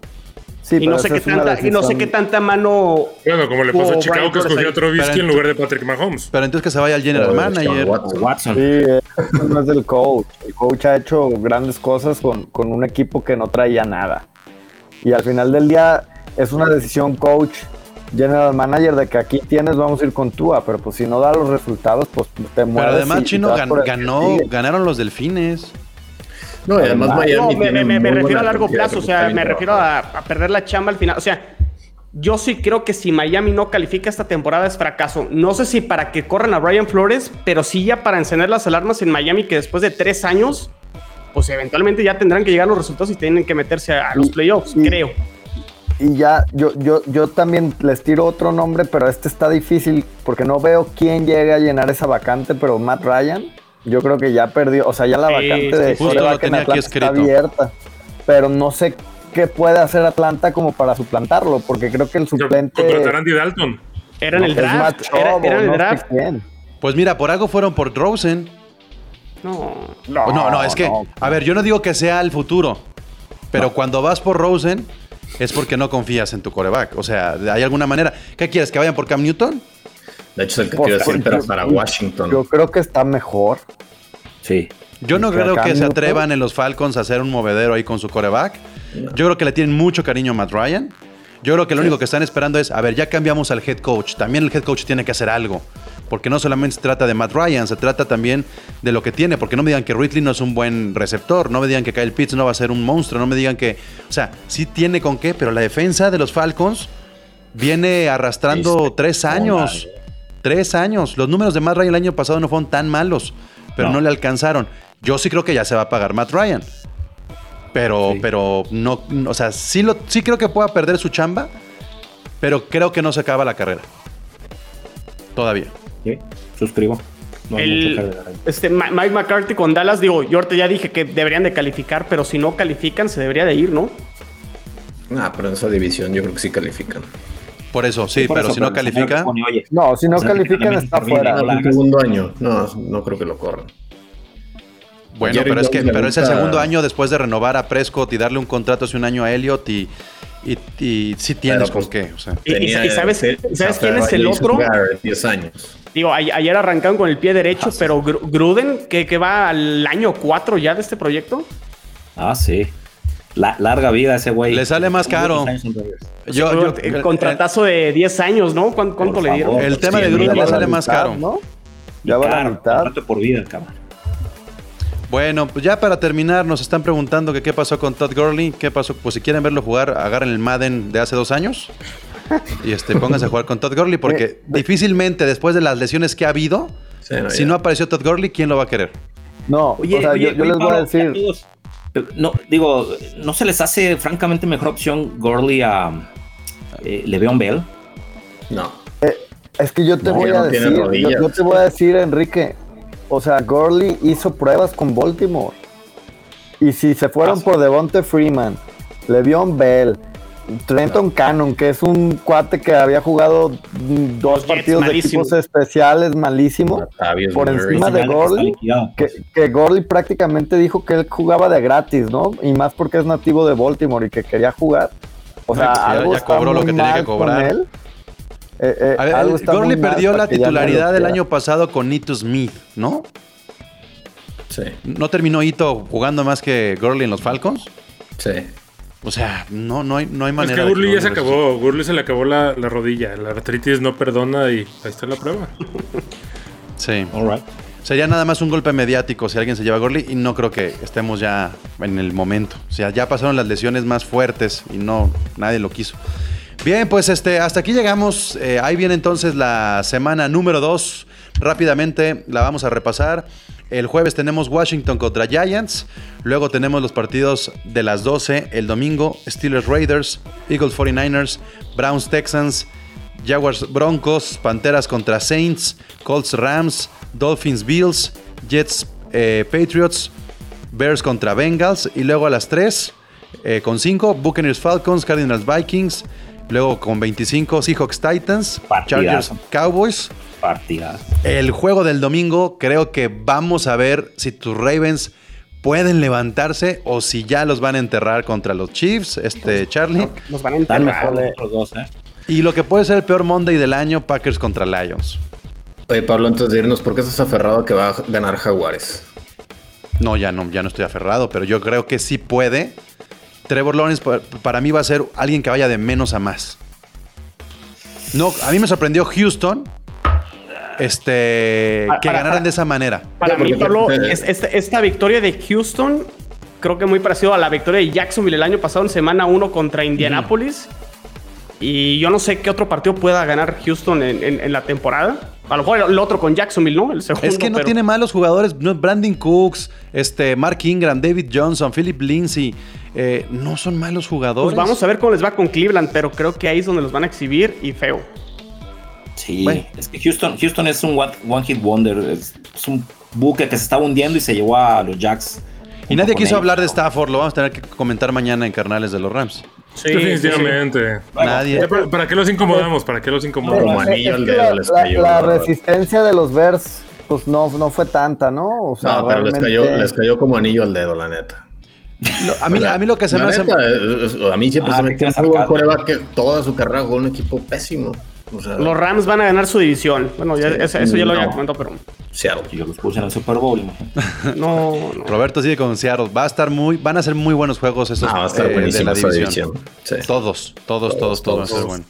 S5: Sí,
S4: y
S5: pero
S4: no sé qué tanta, y no sé qué tanta mano.
S8: Bueno, como le pasó a Chicago que escogió a. Trubisky en lugar de Patrick Mahomes.
S1: Pero entonces que se vaya al general manager.
S6: Watson.
S5: Sí, eso no es del coach. El coach ha hecho grandes cosas con, con un equipo que no traía nada. Y al final del día es una decisión coach, general manager, de que aquí tienes, vamos a ir con Tua, pero pues si no da los resultados, pues te
S1: Pero
S5: mueves.
S1: además,
S5: y-
S1: Chino gan- ganó, ganaron los delfines.
S6: No, y además
S5: No,
S6: Miami
S4: No, me, refiero a largo plazo, o sea, me refiero a, a perder la chamba al final. O sea, yo sí creo que si Miami no califica esta temporada es fracaso. No sé si para que corran a Brian Flores, pero sí ya para encender las alarmas en Miami, que después de tres años, pues eventualmente ya tendrán que llegar los resultados y tienen que meterse a, a los playoffs,
S5: y-
S4: creo.
S5: Y ya, yo, yo, yo también les tiro otro nombre, pero este está difícil porque no veo quién llegue a llenar esa vacante, pero Matt Ryan, yo creo que ya perdió, o sea, ya la
S4: Sí,
S5: vacante
S4: sí,
S5: de en Atlanta está abierta, pero no sé qué puede hacer Atlanta como para suplantarlo, porque creo que el suplente
S8: Contratar Andy Dalton.
S4: Era en el
S5: es Matt
S4: draft. Era, era en el draft.
S5: quién.
S1: Pues mira, por algo fueron por Rosen.
S4: No.
S1: No, no, es que,
S5: no.
S1: a ver, yo no digo que sea el futuro, pero cuando vas por Rosen es porque no confías en tu coreback. O sea, ¿hay alguna manera? ¿Qué quieres? ¿Que vayan por Cam Newton?
S6: De hecho, es el que
S5: Pues,
S6: quiero decir, pero
S5: yo-
S6: para Washington.
S5: Yo creo que está mejor.
S7: Sí.
S1: Yo no
S5: ¿Que a
S1: creo que se atrevan en los Falcons a hacer un movedero ahí con su coreback. Yo creo que le tienen mucho cariño a Matt Ryan. Yo creo que lo único que están esperando es, a ver, ya cambiamos al head coach. También el head coach tiene que hacer algo. Porque no solamente se trata de Matt Ryan, se trata también de lo que tiene. Porque no me digan que Ridley no es un buen receptor, no me digan que Kyle Pitts no va a ser un monstruo, no me digan que. O sea, sí tiene con qué, pero la defensa de los Falcons viene arrastrando
S6: Sí,
S1: tres años. Tres años. Los números de Matt Ryan el año pasado no fueron tan malos, pero no,
S7: No.
S1: le alcanzaron. Yo sí creo que ya se va a pagar Matt Ryan. Pero,
S7: Sí.
S1: pero no, o sea, sí, lo, sí creo que pueda perder su chamba, pero creo que no se acaba la carrera. Todavía.
S7: Sí, suscribo. No hay
S4: El- este, Mike McCarthy con Dallas, digo, yo ahorita ya dije que deberían de calificar, pero si no califican, se debería de ir, ¿no?
S6: Ah, pero en esa división yo creo que sí califican.
S1: Por eso, sí,
S7: Por
S1: pero
S7: eso,
S1: si no califica.
S7: pone,
S5: No, si no
S7: O sea,
S5: califican está fuera.
S6: El segundo año. No, no creo que lo corran.
S1: Bueno,
S6: Jerry
S1: pero es que pero es el segundo año después de renovar a Prescott y darle un contrato hace un año a Elliot y, y, y sí tienes
S6: Pero,
S1: con
S6: pues,
S1: qué. O sea,
S4: Y- y-
S6: Tenía-
S4: y sabes- quién es el otro?
S6: Garrett, 10 años.
S4: Digo, ayer arrancaron con el pie derecho, pero Gru- Gruden, que, que va al año 4 ya de este proyecto.
S7: Ah, sí. La, larga vida ese güey.
S1: Le sale más caro.
S4: Yo, yo, el contratazo de 10 años, ¿no? ¿Cuánto, cuánto le dieron?
S1: El tema de Gruden le sale más caro.
S5: ¿no? Ya va a la mitad.
S7: por vida, cabrón.
S1: Bueno, pues ya para terminar, nos están preguntando que qué pasó con Todd Gurley, qué pasó, pues si quieren verlo jugar, agarren el Madden de hace dos años y este, pónganse a jugar con Todd Gurley, porque
S5: Eh,
S1: difícilmente después de las lesiones que ha habido,
S6: Sí, no,
S1: si
S6: ya.
S1: no apareció Todd Gurley, ¿quién lo va a querer?
S5: No,
S7: Oye,
S5: o sea,
S7: oye,
S5: yo, yo
S7: oye,
S5: les voy a decir.
S7: amigos, No, digo, ¿no se les hace francamente mejor opción Gurley a eh, Le'Veon Bell?
S6: No.
S5: Es que yo te
S6: No,
S5: voy a
S6: no
S5: decir, yo te voy a decir, Enrique. O sea, Gurley hizo pruebas con Baltimore. Y si se fueron por Devonte Freeman, Le'Veon Bell, Trenton Cannon, que es un cuate que había jugado dos partidos de equipos especiales, malísimo, por encima de
S7: liquidado.
S5: que, que Gurley prácticamente dijo que él jugaba de gratis, ¿no? Y más porque es nativo de Baltimore y que quería jugar. O sea,
S1: pues ya-
S5: algo
S1: ya cobró lo que tenía que cobrar.
S5: él. Eh, eh,
S1: A ver,
S5: algo está
S1: Gurley perdió la
S5: que no
S1: titularidad del año pasado con Nito Smith, ¿no?
S6: Sí,
S1: ¿No terminó Ito jugando más que Gurley en los Falcons?
S6: sí.
S1: O sea, no, no hay, no hay
S8: Es
S1: manera.
S8: que
S1: de
S8: Gurley ya se acabó. Gurley se le acabó la, la rodilla. La artritis no perdona y ahí está la prueba.
S1: Sí.
S7: All right.
S1: Sería nada más un golpe mediático si alguien se lleva a Gurley y no creo que estemos ya en el momento. O sea, ya pasaron las lesiones más fuertes y no, nadie lo quiso. Bien, pues este, hasta aquí llegamos. Eh, ahí viene entonces la semana número 2. Rápidamente la vamos a repasar. El jueves tenemos Washington contra Giants. Luego tenemos los partidos de las 12. El domingo Steelers Raiders, Eagles 49ers, Browns Texans, Jaguars Broncos, Panteras contra Saints, Colts Rams, Dolphins Bills, Jets eh, Patriots, Bears contra Bengals. Y luego a las 3 eh, con 5 Buccaneers Falcons, Cardinals Vikings. Luego con 25 Seahawks Titans, Chargers
S7: Partidazo.
S1: Cowboys.
S7: Partida.
S1: El juego del domingo, creo que vamos a ver si tus Ravens pueden levantarse o si ya los van a enterrar contra los Chiefs, este Charlie.
S4: Nos van a enterrar.
S7: mejor los dos, ¿eh?
S1: Y lo que puede ser el peor Monday del año, Packers contra Lions.
S6: Oye, Pablo, antes de irnos, ¿por qué estás aferrado a que va a ganar Jaguares?
S1: No, ya no, ya no estoy aferrado, pero yo creo que sí puede. Trevor Lawrence pa- para mí va a ser alguien que vaya de menos a más. No, a mí me sorprendió Houston, este,
S4: Pa-
S1: que
S4: para-
S1: ganaran
S4: para-
S1: de esa manera.
S4: Para mí, Pablo, es- esta, esta victoria de Houston creo que muy parecido a la victoria de Jacksonville el año pasado en semana 1 contra Indianapolis. Y yo no sé qué otro partido pueda ganar Houston en, en- en la temporada. A lo mejor el otro con Jacksonville, ¿no? El segundo.
S1: Es que no
S4: pero-
S1: tiene malos jugadores. no, Brandon Cooks, este, Mark Ingram, David Johnson, Philip Lindsay. Eh, no son malos jugadores.
S4: Pues vamos a ver cómo les va con Cleveland, pero creo que ahí es donde los van a exhibir y feo.
S7: Sí,
S1: Bueno.
S7: es que Houston, Houston es un one, one hit wonder. Es, es un buque que se estaba hundiendo y se llevó a los Jacks.
S1: Y nadie quiso
S7: ellos.
S1: hablar de Stafford. Lo vamos a tener que comentar mañana en Carnales de los Rams.
S4: Sí,
S8: Definitivamente.
S1: Nadie.
S8: ¿Para, para qué los incomodamos? ¿Para qué los incomodamos?
S6: Como anillo
S5: Es
S6: dedo
S5: la,
S6: les
S5: la-
S6: cayó.
S5: la resistencia de los Bears, pues no, no fue tanta, ¿no? O sea,
S6: No, pero les cayó, les cayó como anillo al dedo, la neta.
S1: Lo- a, mí, a mí lo que se
S6: La
S1: me hace.
S6: a mí siempre
S7: Ah,
S6: se me
S7: quedas
S6: un coreback que toda su carrera jugó un equipo pésimo. O sea,
S4: Los Rams van a ganar su división. Bueno, ya-
S6: Sí.
S4: eso, eso ya lo había
S6: No.
S4: comentado, pero
S6: Seattle.
S7: Yo los puse en el Super Bowl.
S4: no, no.
S1: Roberto sigue con Seattle. Va a estar muy, van a ser muy buenos juegos estos
S6: No, va a estar
S1: eh, de la
S6: esa
S1: división.
S6: división. Sí.
S1: Todos, todos, todos, todos, van a ser
S6: todos.
S1: buenos.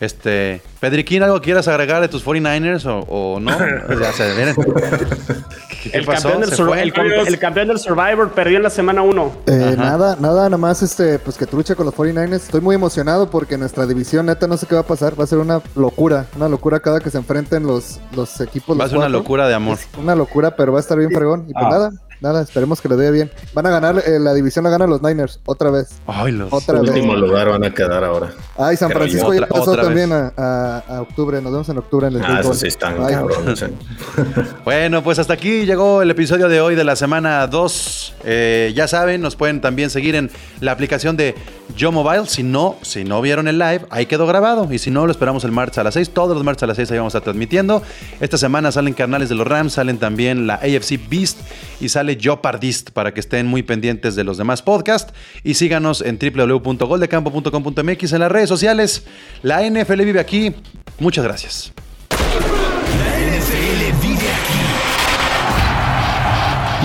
S1: Este, Pedriquín, ¿algo quieras agregar de tus 49ers o, o no? Ya se miren. ¿Qué, qué
S4: El
S1: pasó?
S4: campeón, del
S1: ¿Se
S4: Sur-
S1: fue?
S4: el, campe- el campeón del Survivor perdió en la semana 1.
S9: Eh, nada, nada, nada más este, pues que trucha con los 49ers. Estoy muy emocionado porque nuestra división, neta, no sé qué va a pasar. Va a ser una locura, una locura cada que se enfrenten los, los equipos.
S1: Va a ser una locura de amor.
S9: Es una locura, pero va a estar bien fregón. Y pues
S7: Ah.
S9: nada, nada, esperemos que le dé bien. Van a ganar, eh, la división la ganan los Niners, otra vez.
S1: Ay, los.
S9: Otra vez.
S6: Último lugar van a quedar ahora.
S9: Ay, San Francisco ya pasó también a, a- a octubre. Nos vemos en octubre en el
S6: Ah, sí están
S9: Ay,
S6: cabrones. eh.
S1: Bueno, pues hasta aquí llegó el episodio de hoy de la semana 2. Eh, ya saben, nos pueden también seguir en la aplicación de Yo Mobile. Si no, si no vieron el live, ahí quedó grabado. Y si no, lo esperamos el martes a las 6. Todos los martes a las 6 ahí vamos a estar transmitiendo. Esta semana salen carnales de los Rams, salen también la AFC Beast y sale Jopardist para que estén muy pendientes de los demás podcasts. Y síganos en www.goldecampo.com.mx en las redes sociales. La NFL vive aquí. Muchas gracias.
S3: La NFL vive aquí.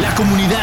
S3: La comunidad